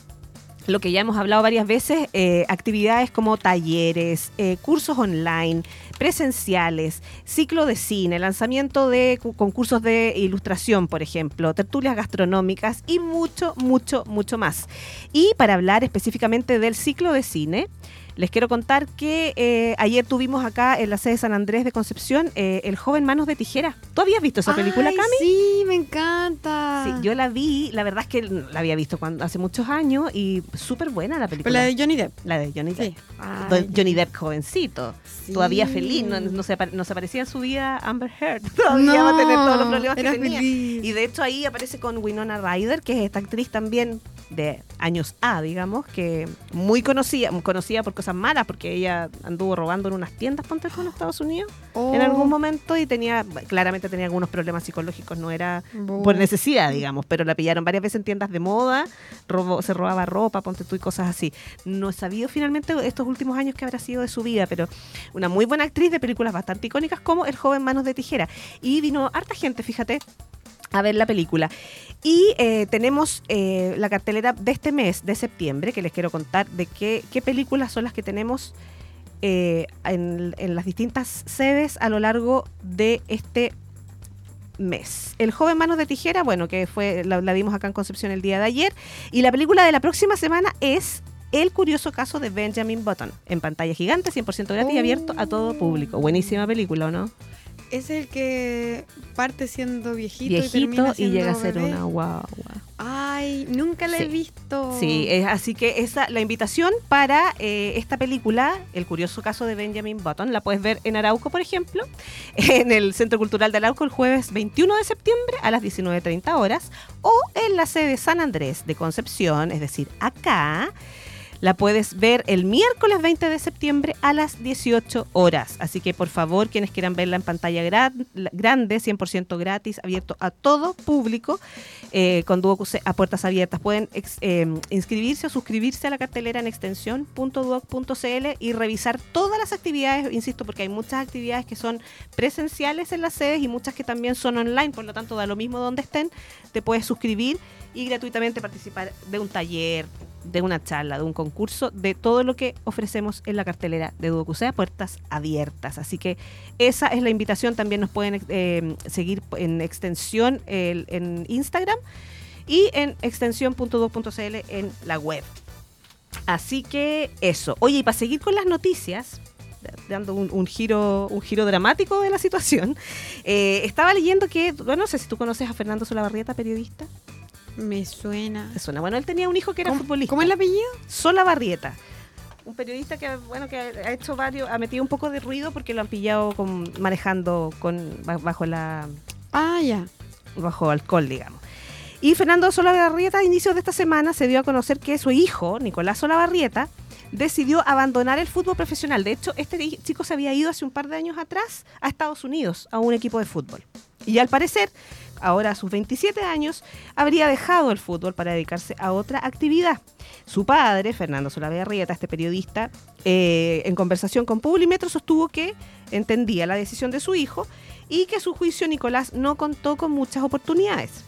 Speaker 5: lo que ya hemos hablado varias veces, eh, actividades como talleres, eh, cursos online, presenciales, ciclo de cine, lanzamiento de cu- concursos de ilustración, por ejemplo, tertulias gastronómicas y mucho, mucho, mucho más. Y para hablar específicamente del ciclo de cine, les quiero contar que eh, ayer tuvimos acá en la sede de San Andrés de Concepción eh, El joven Manos de Tijera. ¿Tú habías visto esa película, Cami?
Speaker 6: Sí, me encanta.
Speaker 5: Sí, yo la vi, la verdad es que la había visto cuando, hace muchos años y súper buena la
Speaker 6: Pero
Speaker 5: película.
Speaker 6: la de Johnny Depp.
Speaker 5: La de Johnny Depp.
Speaker 6: Sí. Ay,
Speaker 5: Johnny Depp jovencito,
Speaker 6: sí.
Speaker 5: todavía feliz, no, no se, apare- no se parecía en su vida Amber Heard. Todavía va a tener todos los problemas que tenía.
Speaker 6: feliz.
Speaker 5: Y de hecho ahí aparece con Winona Ryder, que es esta actriz también de años A, digamos, que muy conocida, conocida por cosas malas, porque ella anduvo robando en unas tiendas, ponte en Estados Unidos, en
Speaker 6: Oh,
Speaker 5: algún momento y tenía, claramente tenía algunos problemas psicológicos, no era por necesidad, digamos, pero la pillaron varias veces en tiendas de moda, robó, se robaba ropa, ponte tú y cosas así. No he sabido finalmente estos últimos años qué habrá sido de su vida, pero una muy buena actriz de películas bastante icónicas como El joven Manos de Tijera. Y vino harta gente, fíjate, a ver la película. Y eh, tenemos eh, la cartelera de este mes, de septiembre, que les quiero contar de qué, qué películas son las que tenemos eh, en, en las distintas sedes a lo largo de este mes. El joven Manos de Tijera, bueno, que fue la, la vimos acá en Concepción el día de ayer. Y la película de la próxima semana es El curioso caso de Benjamin Button, en pantalla gigante, 100% gratis y abierto a todo público. Buenísima película, ¿o no?
Speaker 6: Es el que parte siendo viejito, y, termina
Speaker 5: y
Speaker 6: siendo
Speaker 5: llega a ser
Speaker 6: bebé.
Speaker 5: una guagua.
Speaker 6: Ay, nunca la he visto.
Speaker 5: Sí, es- así que esa la invitación para eh, esta película, El curioso caso de Benjamin Button, la puedes ver en Arauco, por ejemplo, en el Centro Cultural de Arauco el jueves 21 de septiembre a las 19.30 horas, o en la sede San Andrés de Concepción, es decir, acá. La puedes ver el miércoles 20 de septiembre a las 18 horas. Así que por favor, quienes quieran verla en pantalla gran- grande, 100% gratis, abierto a todo público, eh, con Duoc a puertas abiertas. Pueden eh, inscribirse o suscribirse a la cartelera en extensión.duoc.cl y revisar todas las actividades, insisto, porque hay muchas actividades que son presenciales en las sedes y muchas que también son online, por lo tanto da lo mismo donde estén, te puedes suscribir y gratuitamente participar de un taller, de una charla, de un concurso, de todo lo que ofrecemos en la cartelera de Duocusea, puertas abiertas. Así que esa es la invitación. También nos pueden eh, seguir en extensión en Instagram y en extensión.duoc.cl en la web. Así que eso. Oye, y para seguir con las noticias, dando un, un giro un giro dramático de la situación, eh, estaba leyendo que, bueno, no sé si tú conoces a Fernando Solabarrieta, periodista.
Speaker 6: Me suena.
Speaker 5: ¿Te suena? Bueno, él tenía un hijo que era
Speaker 6: ¿Cómo,
Speaker 5: futbolista.
Speaker 6: ¿Cómo es el apellido?
Speaker 5: Solabarrieta. Un periodista que, bueno, que ha hecho varios, ha metido un poco de ruido porque lo han pillado con, manejando con ba- bajo la
Speaker 6: Ah, ya.
Speaker 5: bajo alcohol, digamos. Y Fernando Solabarrieta, a inicios de esta semana, se dio a conocer que su hijo, Nicolás Solabarrieta, decidió abandonar el fútbol profesional. De hecho, este hi- chico se había ido hace un par de años atrás a Estados Unidos, a un equipo de fútbol. Y al parecer, ahora a sus 27 años, habría dejado el fútbol para dedicarse a otra actividad. Su padre, Fernando Solabarrieta, este periodista, eh, en conversación con Publimetro sostuvo que entendía la decisión de su hijo y que a su juicio Nicolás no contó con muchas oportunidades.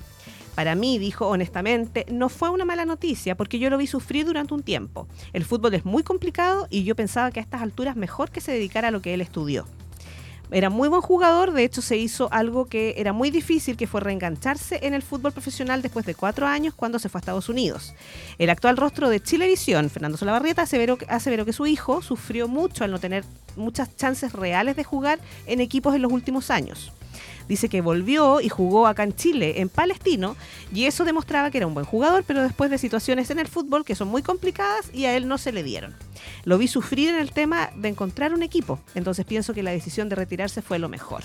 Speaker 5: Para mí, dijo honestamente, no fue una mala noticia porque yo lo vi sufrir durante un tiempo. El fútbol es muy complicado y yo pensaba que a estas alturas mejor que se dedicara a lo que él estudió. Era muy buen jugador, de hecho se hizo algo que era muy difícil, que fue reengancharse en el fútbol profesional después de cuatro años cuando se fue a Estados Unidos. El actual rostro de Chilevisión, Fernando Solabarrieta, aseveró, aseveró que su hijo sufrió mucho al no tener muchas chances reales de jugar en equipos en los últimos años. Dice que volvió y jugó acá en Chile, en Palestino, y eso demostraba que era un buen jugador, pero después de situaciones en el fútbol que son muy complicadas y a él no se le dieron. Lo vi sufrir en el tema de encontrar un equipo, entonces pienso que la decisión de retirarse fue lo mejor.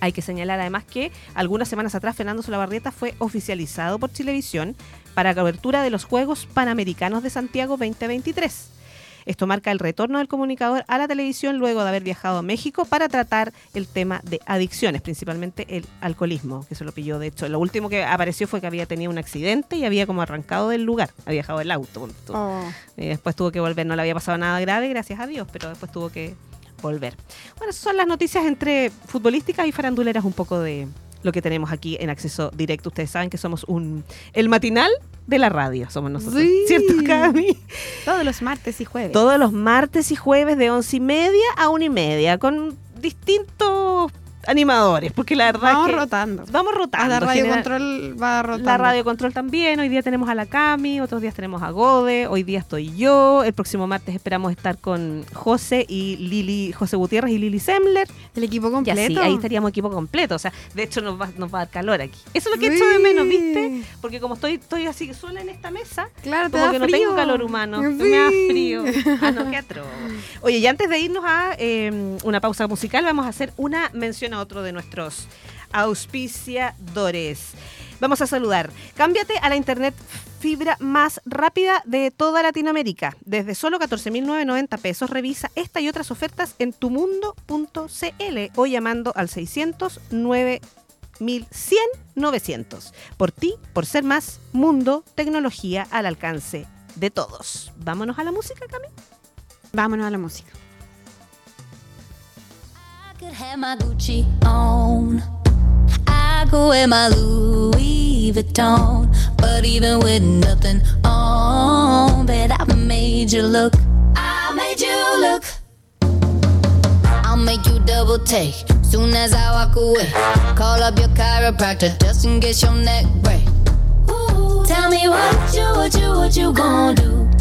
Speaker 5: Hay que señalar además que algunas semanas atrás Fernando Solabarrieta fue oficializado por Chilevisión para cobertura de los Juegos Panamericanos de Santiago 2023. Esto marca el retorno del comunicador a la televisión luego de haber viajado a México para tratar el tema de adicciones, principalmente el alcoholismo, que se lo pilló. De hecho, lo último que apareció fue que había tenido un accidente y había como arrancado del lugar, había dejado el auto.
Speaker 6: Oh.
Speaker 5: Y después tuvo que volver, no le había pasado nada grave, gracias a Dios, pero después tuvo que volver. Bueno, esas son las noticias entre futbolísticas y faranduleras un poco de lo que tenemos aquí en acceso directo. Ustedes saben que somos un el matinal de la radio, somos nosotros.
Speaker 6: Sí.
Speaker 5: ¿Cierto, Cami?
Speaker 6: Todos los martes y jueves.
Speaker 5: Todos los martes y jueves de once y media a una y media, con distintos animadores, porque la verdad
Speaker 6: Vamos
Speaker 5: que
Speaker 6: rotando.
Speaker 5: vamos rotando.
Speaker 6: A la radio
Speaker 5: General-
Speaker 6: control va rotando.
Speaker 5: la radio control también. Hoy día tenemos a la Cami, otros días tenemos a Gode, hoy día estoy yo. El próximo martes esperamos estar con José y Lili, José Gutiérrez y Lili Semler.
Speaker 6: El equipo
Speaker 5: Y
Speaker 6: completo.
Speaker 5: así, ahí estaríamos equipo completo. O sea, de hecho nos va, nos va a dar calor aquí. Eso es lo que echo de menos, ¿viste? Porque como estoy, estoy así sola en esta mesa,
Speaker 6: Claro,
Speaker 5: como que no tengo calor humano.
Speaker 6: Sí.
Speaker 5: Me da frío. Ah, no, qué atroz. Oye, y antes de irnos a eh, una pausa musical, vamos a hacer una mención a otro de nuestros auspiciadores. Vamos a saludar. Cámbiate a la internet fibra más rápida de toda Latinoamérica. Desde solo 14.990 pesos, revisa esta y otras ofertas en tumundo.cl o llamando al 600 9100 900. Por ti, por ser más mundo, tecnología al alcance de todos. Vámonos a la música, Cami.
Speaker 6: Vámonos a la música.
Speaker 9: Could have my Gucci on. I could wear my Louis Vuitton. But even with nothing on, bet I made you look. I made you look. I'll make you double take soon as I walk away. Call up your chiropractor just in case your neck break. Ooh, tell me what you, what you, what you gonna do?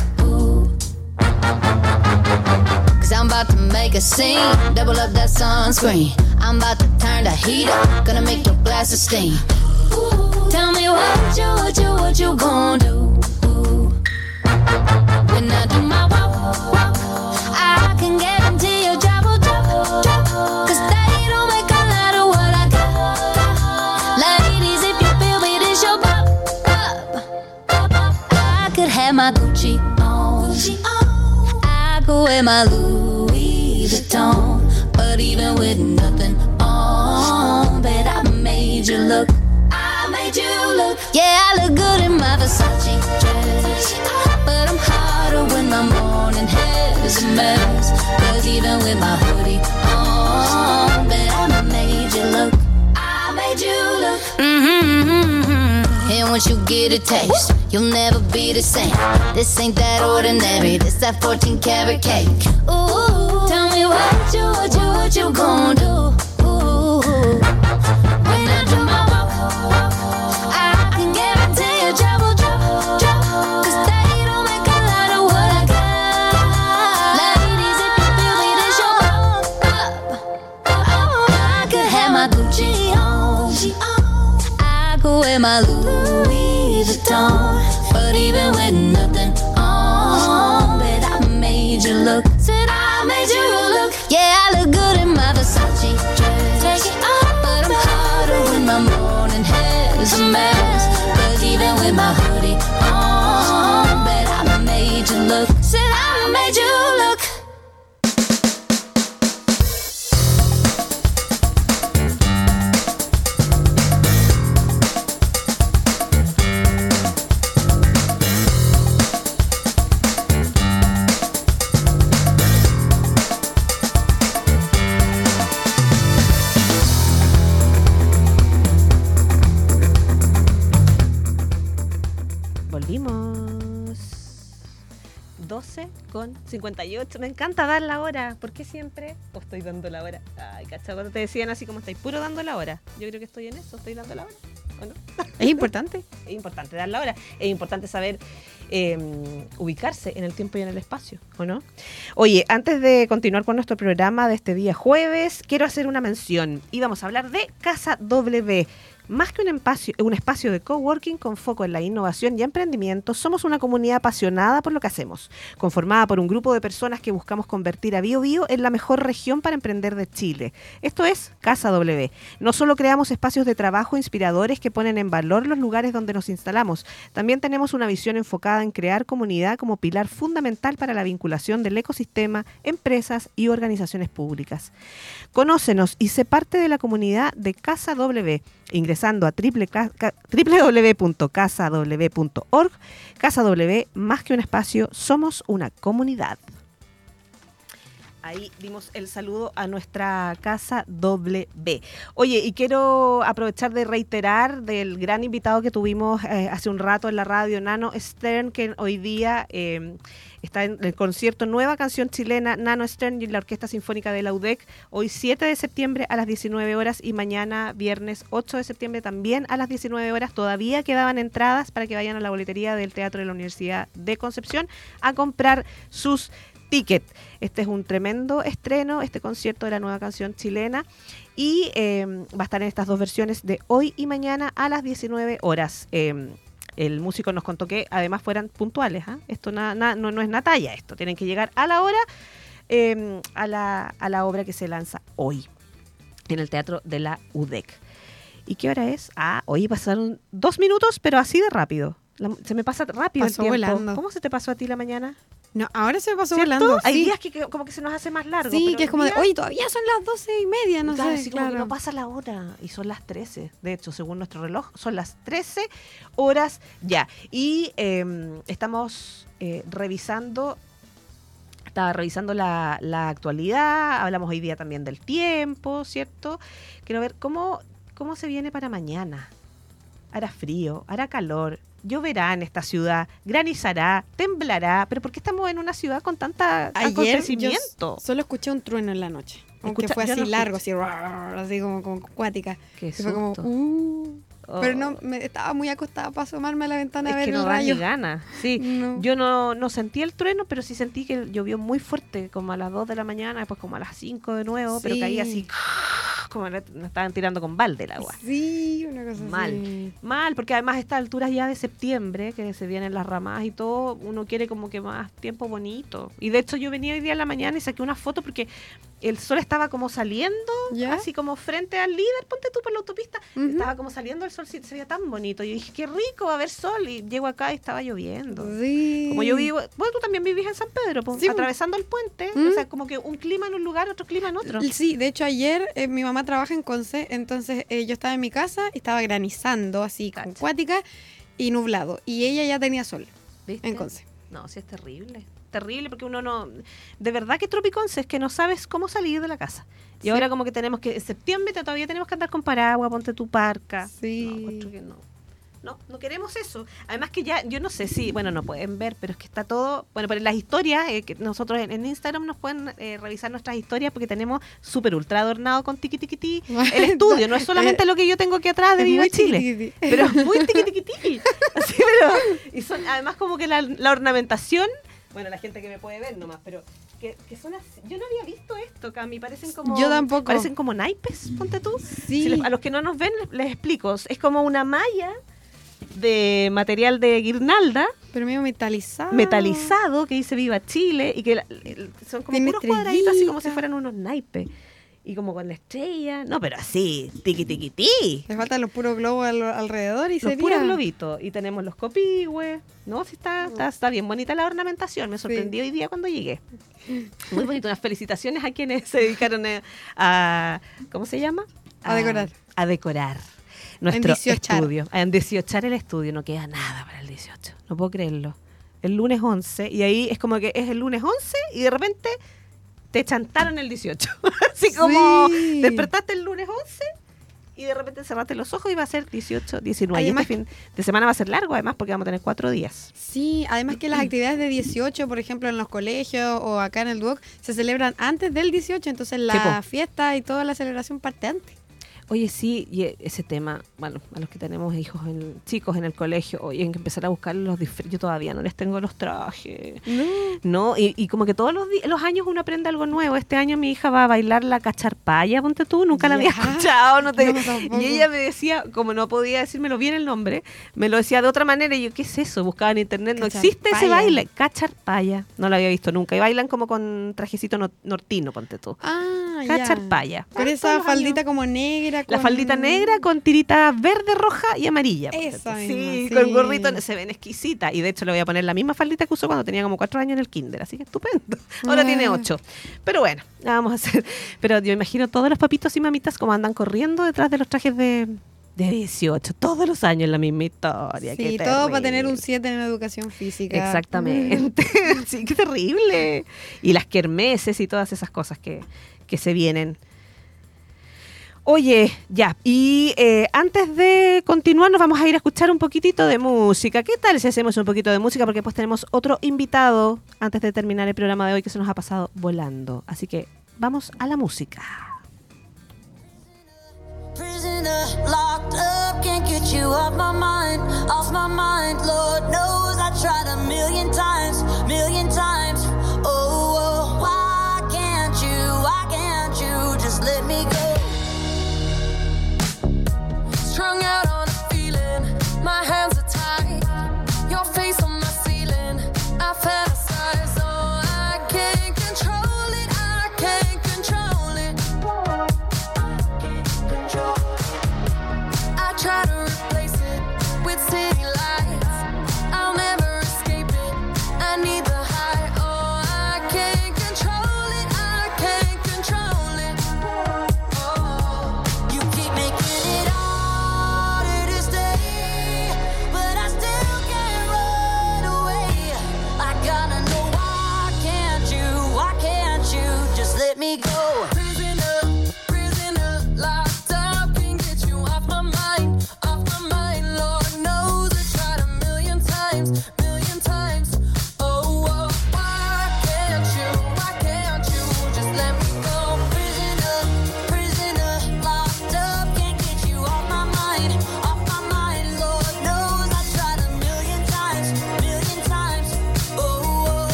Speaker 9: Cause I'm about to make a scene. Double up that sunscreen. I'm about to turn the heat up. Gonna make your glasses steam. Ooh, Tell me what you, what you, what you gonna do? When I do my walk, walk, I can guarantee your job will drop, drop. Cause they don't make a lot of what I got. Ladies, if you feel me, this your pop, pop, pop, pop. I could have my Gucci on. I could wear my Louis Vuitton. But even with nothing on, bet I made you look. I made you look. Yeah, I look good in my Versace dress. But I'm hotter when my morning hair is a mess. Cause even with my hoodie on, bet I made you look. I made you look. Mm-hmm. And once you get a taste, you'll never be the same. This ain't that ordinary. This that 14 karat cake. Ooh, me what you, what you, what you gonna do? My
Speaker 5: 12 con 58. Me encanta dar la hora. ¿Por qué siempre? O estoy dando la hora. Ay, cachai, cuando te decían así como estáis puro dando la hora. Yo creo que estoy en eso, estoy dando la hora. ¿O no?
Speaker 6: Es importante.
Speaker 5: Es importante dar la hora. Es importante saber eh, ubicarse en el tiempo y en el espacio, ¿o no? Oye, antes de continuar con nuestro programa de este día jueves, quiero hacer una mención. Y vamos a hablar de Casa W. Más que un espacio, un espacio de coworking con foco en la innovación y emprendimiento, somos una comunidad apasionada por lo que hacemos, conformada por un grupo de personas que buscamos convertir a Bio Bio en la mejor región para emprender de Chile. Esto es Casa W. No solo creamos espacios de trabajo inspiradores que ponen en valor los lugares donde nos instalamos, también tenemos una visión enfocada en crear comunidad como pilar fundamental para la vinculación del ecosistema, empresas y organizaciones públicas. Conócenos y sé parte de la comunidad de Casa W ingresando a www.casaw.org. Casa W, más que un espacio, somos una comunidad. Ahí dimos el saludo a nuestra casa W. Oye, y quiero aprovechar de reiterar del gran invitado que tuvimos eh, hace un rato en la radio, Nano Stern, que hoy día eh, está en el concierto Nueva Canción Chilena, Nano Stern y la Orquesta Sinfónica de la UDEC, hoy 7 de septiembre a las 19 horas y mañana viernes 8 de septiembre también a las 19 horas. Todavía quedaban entradas para que vayan a la boletería del Teatro de la Universidad de Concepción a comprar sus Ticket. Este es un tremendo estreno, este concierto de la nueva canción chilena. Y eh, va a estar en estas dos versiones de hoy y mañana a las 19 horas. Eh, el músico nos contó que además fueran puntuales. ¿ah? Esto na- na- no, no es Natalia, esto. Tienen que llegar a la hora eh, a, la, a la obra que se lanza hoy en el Teatro de la UDEC. ¿Y qué hora es? Ah, hoy pasaron dos minutos, pero así de rápido. La- se me pasa rápido el tiempo.
Speaker 6: volando.
Speaker 5: ¿Cómo se te pasó a ti la mañana?
Speaker 6: No, ahora se me pasó
Speaker 5: ¿Cierto?
Speaker 6: volando.
Speaker 5: Hay
Speaker 6: sí.
Speaker 5: días que, que como que se nos hace más largo.
Speaker 6: Sí,
Speaker 5: pero
Speaker 6: que es como de,
Speaker 5: días-
Speaker 6: oye, todavía son las doce y media, no
Speaker 5: claro,
Speaker 6: sé.
Speaker 5: como que
Speaker 6: claro.
Speaker 5: no pasa la hora y son las 13. De hecho, según nuestro reloj, son las 13 horas ya. Y eh, estamos eh, revisando, estaba revisando la, la actualidad, hablamos hoy día también del tiempo, ¿cierto? Quiero ver cómo, cómo se viene para mañana. Hará frío, hará calor, lloverá en esta ciudad, granizará, temblará, pero ¿por qué estamos en una ciudad con tanta
Speaker 6: Ayer
Speaker 5: acontecimiento?
Speaker 6: solo escuché un trueno en la noche. Aunque
Speaker 5: Escucha-
Speaker 6: fue así
Speaker 5: no
Speaker 6: largo, así, como, como cuática.
Speaker 5: Qué
Speaker 6: fue como, uh, Pero
Speaker 5: Oh.
Speaker 6: no, me, estaba muy acostada para asomarme a la ventana a
Speaker 5: Es
Speaker 6: ver
Speaker 5: que
Speaker 6: el
Speaker 5: no ni
Speaker 6: rayo.
Speaker 5: ganas. Sí,
Speaker 6: No.
Speaker 5: yo no, no sentí el trueno, pero sí sentí que llovió muy fuerte, como a las 2 de la mañana, después como a las 5 de nuevo, pero caía así, como me estaban tirando con balde el agua.
Speaker 6: Sí, una cosa
Speaker 5: Mal.
Speaker 6: así.
Speaker 5: Mal, porque además a estas alturas ya de septiembre, que se vienen las ramas y todo, uno quiere como que más tiempo bonito. Y de hecho yo venía hoy día en la mañana y saqué una foto porque el sol estaba como saliendo,
Speaker 6: ¿Ya?
Speaker 5: así como frente al líder, ponte tú por la autopista, estaba como saliendo el sol, se veía tan bonito. Yo dije, qué rico va a haber sol. Y llego acá y estaba lloviendo.
Speaker 6: Sí.
Speaker 5: Como yo vivo, bueno, tú también vivís en San Pedro,
Speaker 6: Sí, po.
Speaker 5: atravesando el puente,
Speaker 6: Mm.
Speaker 5: o sea, como que un clima en un lugar, otro clima en otro.
Speaker 6: Sí, de hecho ayer eh, mi mamá trabaja en Conce, entonces eh, yo estaba en mi casa y estaba granizando así con cuática y nublado. Y ella ya tenía sol
Speaker 5: ¿Viste?
Speaker 6: en Conce.
Speaker 5: No, sí es terrible. Terrible porque uno no. De verdad que Tropiconce es que no sabes cómo salir de la casa. Y
Speaker 6: Sí.
Speaker 5: ahora como que tenemos que. En septiembre todavía tenemos que andar con paraguas, ponte tu parca.
Speaker 6: Sí.
Speaker 5: No, encuentro que no. No, no queremos eso. Además que ya, yo no sé si, bueno, no pueden ver, pero es que está todo, bueno, pero en las historias, eh, que nosotros en, en Instagram nos pueden eh, revisar nuestras historias porque tenemos súper ultra adornado con tiqui tiqui ti el estudio. No es solamente lo que yo tengo aquí atrás de Viva Chile. Pero es muy tiqui tiqui ti. Así, pero, y son además como que la, la ornamentación, bueno, la gente que me puede ver nomás, pero que, que son así. Yo no había visto esto, Cami, parecen como
Speaker 6: Yo tampoco.
Speaker 5: parecen como naipes, ponte tú.
Speaker 6: Sí.
Speaker 5: Si les- a los que no nos ven les, les explico, es como una malla de material de guirnalda
Speaker 6: Pero medio metalizado.
Speaker 5: metalizado que dice Viva Chile y que la- son como puros cuadraditos así como si fueran unos naipes. Y como con la estrella. No, pero así, tiqui tiqui ti.
Speaker 6: Le faltan los puros globos al- alrededor y
Speaker 5: Los
Speaker 6: sería...
Speaker 5: puros globitos. Y tenemos los copigües. No, sí está, está, está bien bonita la ornamentación. Me sorprendió hoy día cuando llegué. Muy bonito. Unas felicitaciones a quienes se dedicaron a, a- ¿cómo se llama?
Speaker 6: A decorar.
Speaker 5: A decorar. Nuestro
Speaker 6: 18.
Speaker 5: estudio. En 18 el estudio. No queda nada para el 18. No puedo creerlo. El lunes 11. Y ahí es como que es el lunes 11 y de repente te chantaron el 18. Así como
Speaker 6: Sí.
Speaker 5: despertaste el lunes 11 y de repente cerraste los ojos y va a ser 18, 19.
Speaker 6: Además-
Speaker 5: y este fin de semana va a ser largo además porque vamos a tener cuatro días.
Speaker 6: Sí, además que las actividades de 18, por ejemplo, en los colegios o acá en el DUOC, se celebran antes del 18, entonces la fiesta y toda la celebración parte antes.
Speaker 5: Oye, sí, y e- ese tema, bueno, a los que tenemos hijos, en- chicos en el colegio, oye, hay que empezar a buscar los disfraces. Yo todavía no les tengo los trajes. No, y, y como que todos los, los años uno aprende algo nuevo. Este año mi hija va a bailar la cacharpaya, ponte tú, nunca la había escuchado. No te,
Speaker 6: No,
Speaker 5: y ella me decía, como no podía decírmelo bien el nombre, me lo decía de otra manera. Y yo, ¿qué es eso? Buscaba en internet. No existe ese baile. Cacharpaya. No lo había visto nunca. Y bailan como con trajecito no- nortino, ponte tú.
Speaker 6: Ah, Con
Speaker 5: Ah, todos
Speaker 6: esa
Speaker 5: los
Speaker 6: faldita
Speaker 5: años.
Speaker 6: como negra.
Speaker 5: La
Speaker 6: con-
Speaker 5: faldita negra con tirita verde, roja y amarilla.
Speaker 6: Esa misma,
Speaker 5: sí,
Speaker 6: sí.
Speaker 5: con gorrito se ven exquisita. Y de hecho le voy a poner la misma faldita que usó cuando tenía como cuatro años en el kinder. Así que estupendo. Ahora
Speaker 6: Ah.
Speaker 5: tiene ocho. Pero bueno, la vamos a hacer. Pero yo imagino todos los papitos y mamitas como andan corriendo detrás de los trajes de, de 18. Todos los años la misma historia.
Speaker 6: Sí, todo para tener un
Speaker 5: terrible.
Speaker 6: 7 en educación física.
Speaker 5: Exactamente. sí, qué terrible. Y las kermeses y todas esas cosas que, que se vienen. Oye, ya, y eh, antes de continuar nos vamos a ir a escuchar un poquitito de música. ¿Qué tal si hacemos un poquito de música? Porque pues tenemos otro invitado antes de terminar el programa de hoy que se nos ha pasado volando. Así que vamos a la música.
Speaker 10: Let me go?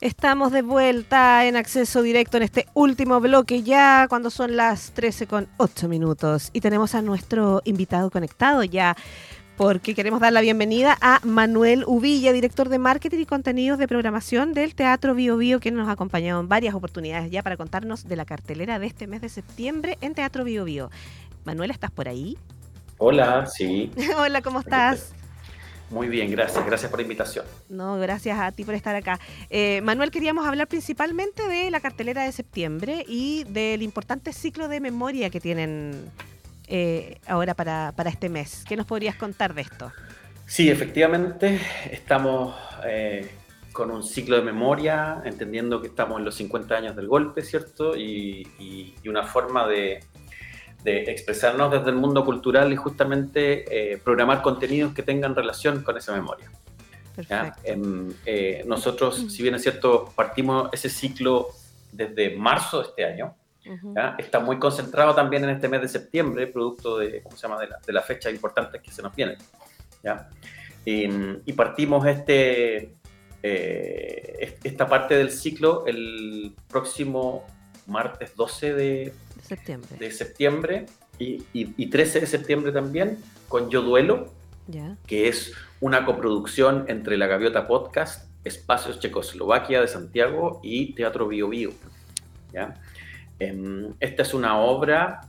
Speaker 5: Estamos de vuelta en acceso directo en este último bloque ya cuando son las 13 con 8 minutos y tenemos a nuestro invitado conectado ya porque queremos dar la bienvenida a Manuel Uvilla, director de marketing y contenidos de programación del Teatro Bio Bio, que nos ha acompañado en varias oportunidades ya para contarnos de la cartelera de este mes de septiembre en Teatro Bio Bio. Manuel, ¿estás por ahí?
Speaker 11: Hola, sí.
Speaker 5: Hola, ¿cómo estás?
Speaker 11: Muy bien, gracias. Gracias por la invitación.
Speaker 5: No, gracias a ti por estar acá. Eh, Manuel, queríamos hablar principalmente de la cartelera de septiembre y del importante ciclo de memoria que tienen eh, ahora para, para este mes. ¿Qué nos podrías contar de esto?
Speaker 11: Sí, efectivamente, estamos eh, con un ciclo de memoria, entendiendo que estamos en los 50 años del golpe, ¿cierto? Y, y- y una forma de, de expresarnos desde el mundo cultural y justamente eh, programar contenidos que tengan relación con esa memoria. ¿ya? Em, eh, nosotros, si bien es cierto, partimos ese ciclo desde marzo de este año, ¿ya? está muy concentrado también en este mes de septiembre, producto de, ¿cómo se llama? de, la, de las fechas importantes que se nos vienen. ¿ya? Y, y partimos este, eh, est- esta parte del ciclo el próximo martes 12 de,
Speaker 5: De septiembre.
Speaker 11: de septiembre y, y- y 13 de septiembre también con Yo Duelo, que es una coproducción entre La Gaviota Podcast, Espacios Checoslovaquia de Santiago y Teatro Bio Bio. ¿ya? Em, esta es una obra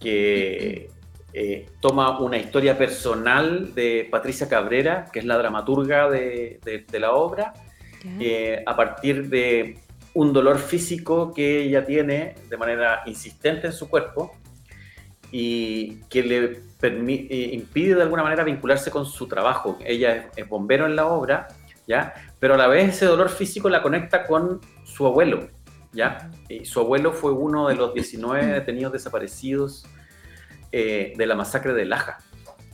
Speaker 11: que eh, toma una historia personal de Patricia Cabrera, que es la dramaturga de, de- de la obra, eh, a partir de un dolor físico que ella tiene de manera insistente en su cuerpo y que le eh, impide de alguna manera vincularse con su trabajo. Ella es, es bombero en la obra, ¿ya? Pero a la vez ese dolor físico la conecta con su abuelo, ¿ya? Y su abuelo fue uno de los 19 detenidos desaparecidos eh, de la masacre de Laja,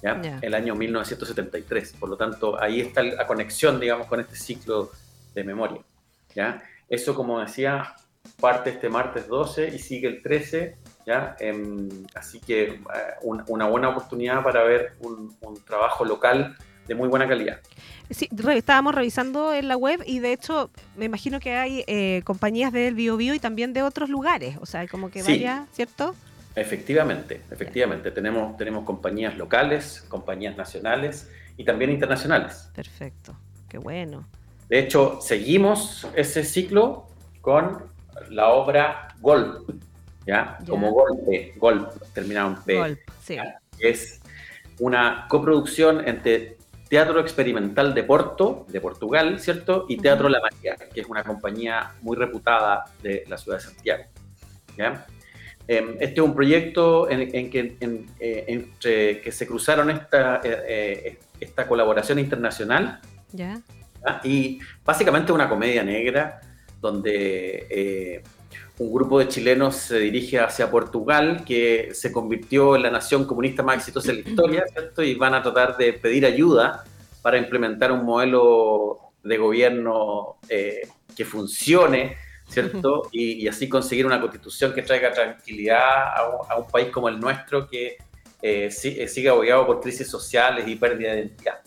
Speaker 11: ¿ya?
Speaker 5: Ya.
Speaker 11: El año 1973. Por lo tanto, ahí está la conexión, digamos, con este ciclo de memoria, ¿ya? Eso, como decía, parte este martes 12 y sigue el 13, ¿ya? Em, así que eh, un- una buena oportunidad para ver un, un trabajo local de muy buena calidad.
Speaker 5: Sí, estábamos revisando en la web y de hecho me imagino que hay eh, compañías del Bio Bio y también de otros lugares. O sea, como que
Speaker 11: Sí.
Speaker 5: varias, ¿cierto?
Speaker 11: Efectivamente, efectivamente. Tenemos, tenemos compañías locales, compañías nacionales y también internacionales.
Speaker 5: Perfecto, qué bueno.
Speaker 11: De hecho, seguimos ese ciclo con la obra Golp, ¿ya? Como golpe, Golp, terminado en P.
Speaker 5: Golp, sí.
Speaker 11: es una coproducción entre Teatro Experimental de Porto, de Portugal, ¿cierto? Y Teatro La María, que es una compañía muy reputada de la ciudad de Santiago. ¿ya? Em, Este es un proyecto en, en que, en- eh, entre que se cruzaron esta, eh, eh, esta colaboración internacional
Speaker 5: ¿Ya?
Speaker 11: ¿Ya? y básicamente una comedia negra donde eh, un grupo de chilenos se dirige hacia Portugal, que se convirtió en la nación comunista más exitosa de la historia, ¿cierto? Y van a tratar de pedir ayuda para implementar un modelo de gobierno eh, que funcione, ¿cierto? Y, y así conseguir una constitución que traiga tranquilidad a un, a un país como el nuestro que eh, sigue abogado por crisis sociales y pérdida de identidad.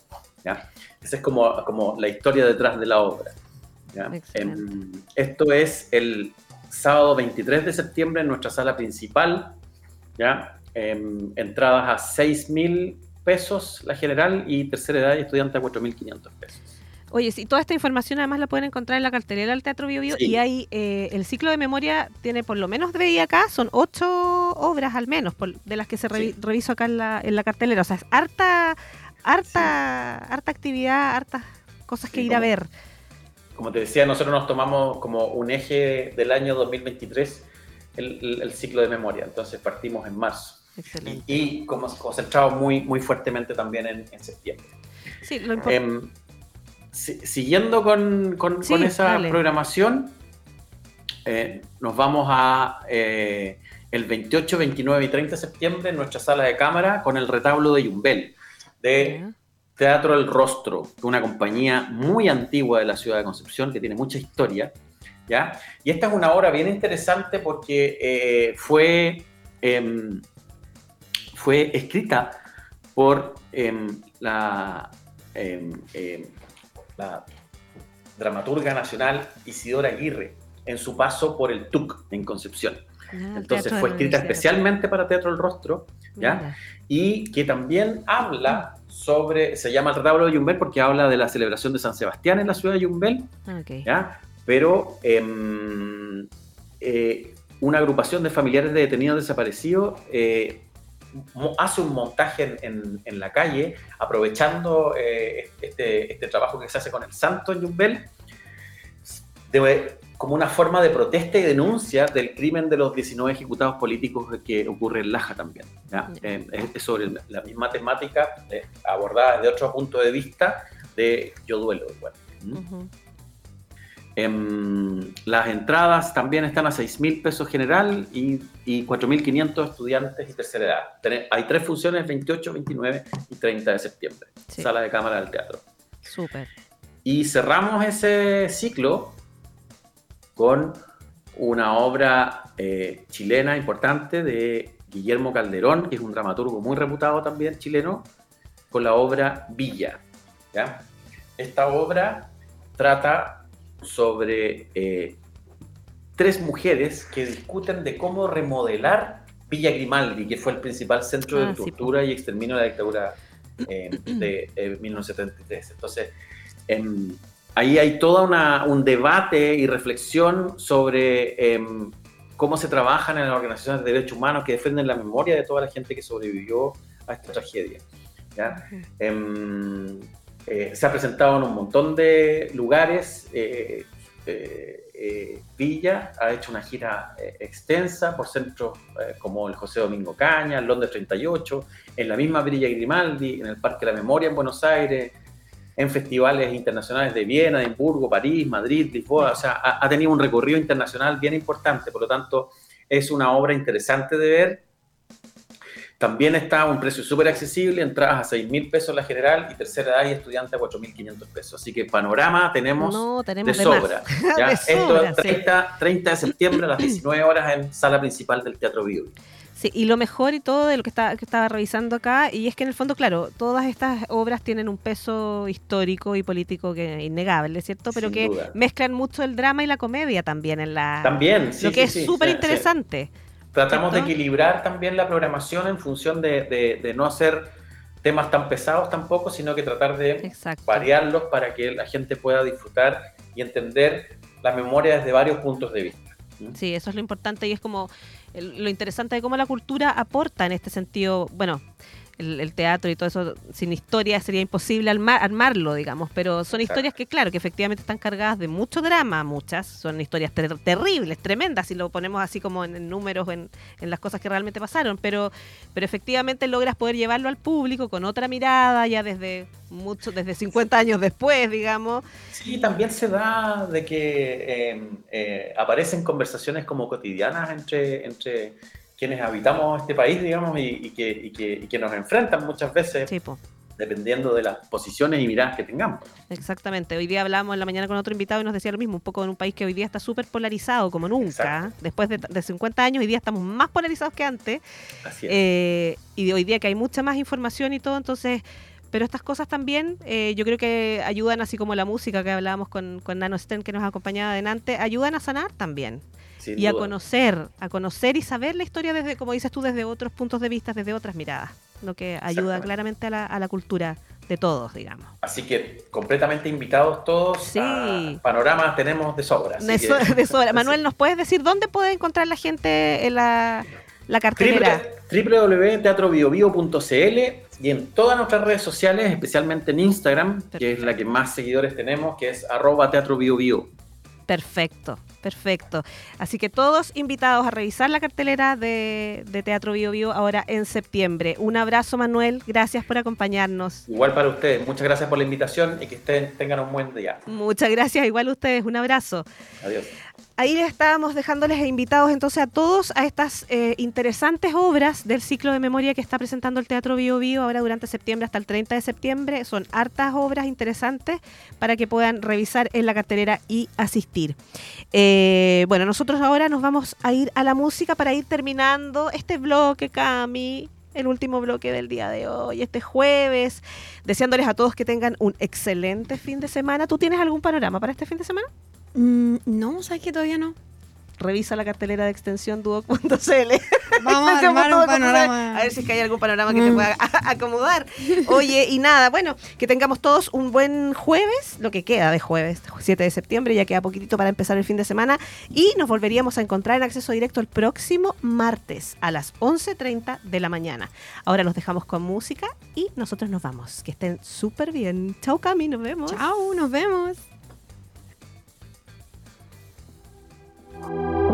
Speaker 11: ¿ya? Esa es como, como la historia detrás de la obra. ¿ya? Em, esto es el sábado 23 de septiembre en nuestra sala principal. ¿ya? Em, entradas a 6 mil pesos la general y tercera edad y estudiante a 4.500 pesos.
Speaker 5: Oye, sí, toda esta información además la pueden encontrar en la cartelera del Teatro Bio, Bio
Speaker 11: Sí.
Speaker 5: y hay eh, el ciclo de memoria tiene por lo menos de ahí acá, son ocho obras al menos, por- de las que se revi- reviso acá en la, en la cartelera. O sea, es harta, harta, harta actividad, hartas cosas que
Speaker 11: Sí,
Speaker 5: ir a ver.
Speaker 11: Como te decía, nosotros nos tomamos como un eje del año 2023 el, el- el ciclo de memoria. Entonces partimos en marzo.
Speaker 5: Excelente.
Speaker 11: Y, y como concentrado muy, muy fuertemente también en, en septiembre.
Speaker 5: Sí, lo importante.
Speaker 11: Em, si- siguiendo con, con-
Speaker 5: Sí,
Speaker 11: con esa
Speaker 5: dale.
Speaker 11: programación, eh, nos vamos a eh, el 28, 29 y 30 de septiembre en nuestra sala de cámara con el retablo de Yumbel, de Teatro El Rostro, una compañía muy antigua de la ciudad de Concepción que tiene mucha historia. ¿ya? Y esta es una obra bien interesante porque eh, fue, em, fue escrita por em, la, em, la dramaturga nacional Isidora Aguirre en su paso por el TUC en Concepción.
Speaker 5: Ah,
Speaker 11: Entonces fue escrita especialmente para Teatro El Rostro, ¿ya?
Speaker 5: Mira.
Speaker 11: Y que también habla sobre, se llama el retablo de Yumbel porque habla de la celebración de San Sebastián en la ciudad de Yumbel,
Speaker 5: Ah, ok.
Speaker 11: ¿ya? pero em, eh, una agrupación de familiares de detenidos desaparecidos eh, hace un montaje en, en- en la calle aprovechando eh, este, este trabajo que se hace con el santo en Yumbel de- como una forma de protesta y denuncia del crimen de los 19 ejecutados políticos que ocurre en Laja también. ¿ya? Eh, es, sobre la misma temática eh, abordada desde otro punto de vista de Yo Duelo. igual. ¿Mm?
Speaker 5: Ujú.
Speaker 11: Em, las entradas también están a 6 mil pesos general y, y 4.500 estudiantes y tercera edad. Hay tres funciones, 28, 29 y 30 de septiembre.
Speaker 5: Sí.
Speaker 11: Sala de cámara del teatro.
Speaker 5: Súper.
Speaker 11: Y cerramos ese ciclo con una obra eh, chilena importante de Guillermo Calderón, que es un dramaturgo muy reputado también chileno, con la obra Villa. ¿ya? Esta obra trata sobre eh, tres mujeres que discuten de cómo remodelar Villa Grimaldi, que fue el principal centro
Speaker 5: Ah,
Speaker 11: de
Speaker 5: sí,
Speaker 11: tortura y exterminio de la dictadura eh, de eh, 1973. Entonces, em, ahí hay todo un debate y reflexión sobre em, cómo se trabajan en las organizaciones de derechos humanos que defienden la memoria de toda la gente que sobrevivió a esta tragedia. ¿ya? Em, eh, se ha presentado en un montón de lugares. eh, eh, eh, Villa ha hecho una gira eh, extensa por centros eh, como el José Domingo Caña, el Londres 38, en la misma Villa Grimaldi, en el Parque de la Memoria en Buenos Aires, en festivales internacionales de Viena, de Hamburgo, París, Madrid, Lisboa. O sea, ha, ha tenido un recorrido internacional bien importante. Por lo tanto, es una obra interesante de ver. También está a un precio súper accesible, entradas a 6 mil pesos la general y tercera edad y estudiante a 4.500 pesos. Así que panorama tenemos,
Speaker 5: No, tenemos
Speaker 11: de
Speaker 5: de
Speaker 11: sobra.
Speaker 5: De
Speaker 11: ¿ya? Esto
Speaker 5: sobra,
Speaker 11: es
Speaker 5: sí.
Speaker 11: 30, 30 de septiembre a las 19 horas en sala principal del Teatro Vivo.
Speaker 5: Sí, y lo mejor y todo de lo que, está, que estaba revisando acá, y es que en el fondo, claro, todas estas obras tienen un peso histórico y político que innegable, ¿cierto? Pero
Speaker 11: Sin
Speaker 5: que
Speaker 11: duda.
Speaker 5: mezclan mucho el drama y la comedia también en la...
Speaker 11: También, sí,
Speaker 5: Lo que
Speaker 11: sí,
Speaker 5: es súper
Speaker 11: sí,
Speaker 5: interesante.
Speaker 11: Tratamos
Speaker 5: ¿Cierto?
Speaker 11: de equilibrar también la programación en función de, de- de no hacer temas tan pesados tampoco, sino que tratar de variarlos para que la gente pueda disfrutar y entender la memoria desde varios puntos de vista.
Speaker 5: Sí, eso es lo importante y es como lo interesante de cómo la cultura aporta en este sentido, bueno, el, el teatro y todo eso, sin historia sería imposible armarlo, digamos, pero son historias que, claro, que efectivamente están cargadas de mucho drama, muchas, son historias ter- terribles, tremendas, si lo ponemos así como en, en números, en, en las cosas que realmente pasaron, pero, pero efectivamente logras poder llevarlo al público con otra mirada, ya desde mucho, desde 50 años después, digamos.
Speaker 11: Sí, también se da de que eh, eh, aparecen conversaciones como cotidianas entre, entre quienes habitamos este país, digamos, y, y que, y que- y que nos enfrentan muchas veces, dependiendo de las posiciones y miradas que tengamos.
Speaker 5: Exactamente. Hoy día hablamos en la mañana con otro invitado y nos decía lo mismo, un poco en un país que hoy día está súper polarizado como nunca. Después de, de 50 años, hoy día estamos más polarizados que antes.
Speaker 11: Así es.
Speaker 5: Eh, y hoy día que hay mucha más información y todo, entonces... Pero estas cosas también, eh, yo creo que ayudan, así como la música que hablábamos con, con Nano Sten, que nos acompañaba adelante, ayudan a sanar también.
Speaker 11: Sin
Speaker 5: y a conocer, a conocer y saber la historia desde, como dices tú, desde otros puntos de vista, desde otras miradas. Lo que ayuda claramente a la, a la cultura de todos, digamos.
Speaker 11: Así que completamente invitados todos.
Speaker 5: Sí.
Speaker 11: a Panoramas tenemos de sobra. que-
Speaker 5: de sobra. Manuel, ¿nos puedes decir dónde puede encontrar la gente en la, la cartelera?
Speaker 11: www.teatrobiobio.cl y en todas nuestras redes sociales, especialmente en Instagram, que es la que más seguidores tenemos, que es arroba teatrobiobio.
Speaker 5: Perfecto, perfecto. Así que todos invitados a revisar la cartelera de, de Teatro Bio Bio ahora en septiembre. Un abrazo, Manuel. Gracias por acompañarnos.
Speaker 11: Igual para ustedes, muchas gracias por la invitación y que estén, tengan un buen día.
Speaker 5: Muchas gracias, igual a ustedes. Un abrazo.
Speaker 11: Adiós.
Speaker 5: Ahí les estábamos dejándoles invitados entonces a todos a estas eh, interesantes obras del ciclo de memoria que está presentando el Teatro Bio Bio ahora durante septiembre hasta el 30 de septiembre. Son hartas obras interesantes para que puedan revisar en la cartelera y asistir. Eh, bueno, nosotros ahora nos vamos a ir a la música para ir terminando este bloque, Cami. El último bloque del día de hoy, este jueves, deseándoles a todos que tengan un excelente fin de semana. ¿Tú tienes algún panorama para este fin de semana?
Speaker 6: Mm, no, sabes que todavía no.
Speaker 5: revisa la cartelera de extensión duoc.cl.
Speaker 6: Vamos a armar un panorama.
Speaker 5: A ver si es que hay algún panorama que te
Speaker 6: Mm.
Speaker 5: pueda acomodar. Oye, y nada, bueno, que tengamos todos un buen jueves, lo que queda de jueves, 7 de septiembre, ya queda poquitito para empezar el fin de semana. Y nos volveríamos a encontrar en acceso directo el próximo martes a las 11.30 de la mañana. Ahora los dejamos con música y nosotros nos vamos. Que estén súper bien. Chau, Cami, nos vemos.
Speaker 6: Chao, nos vemos. you.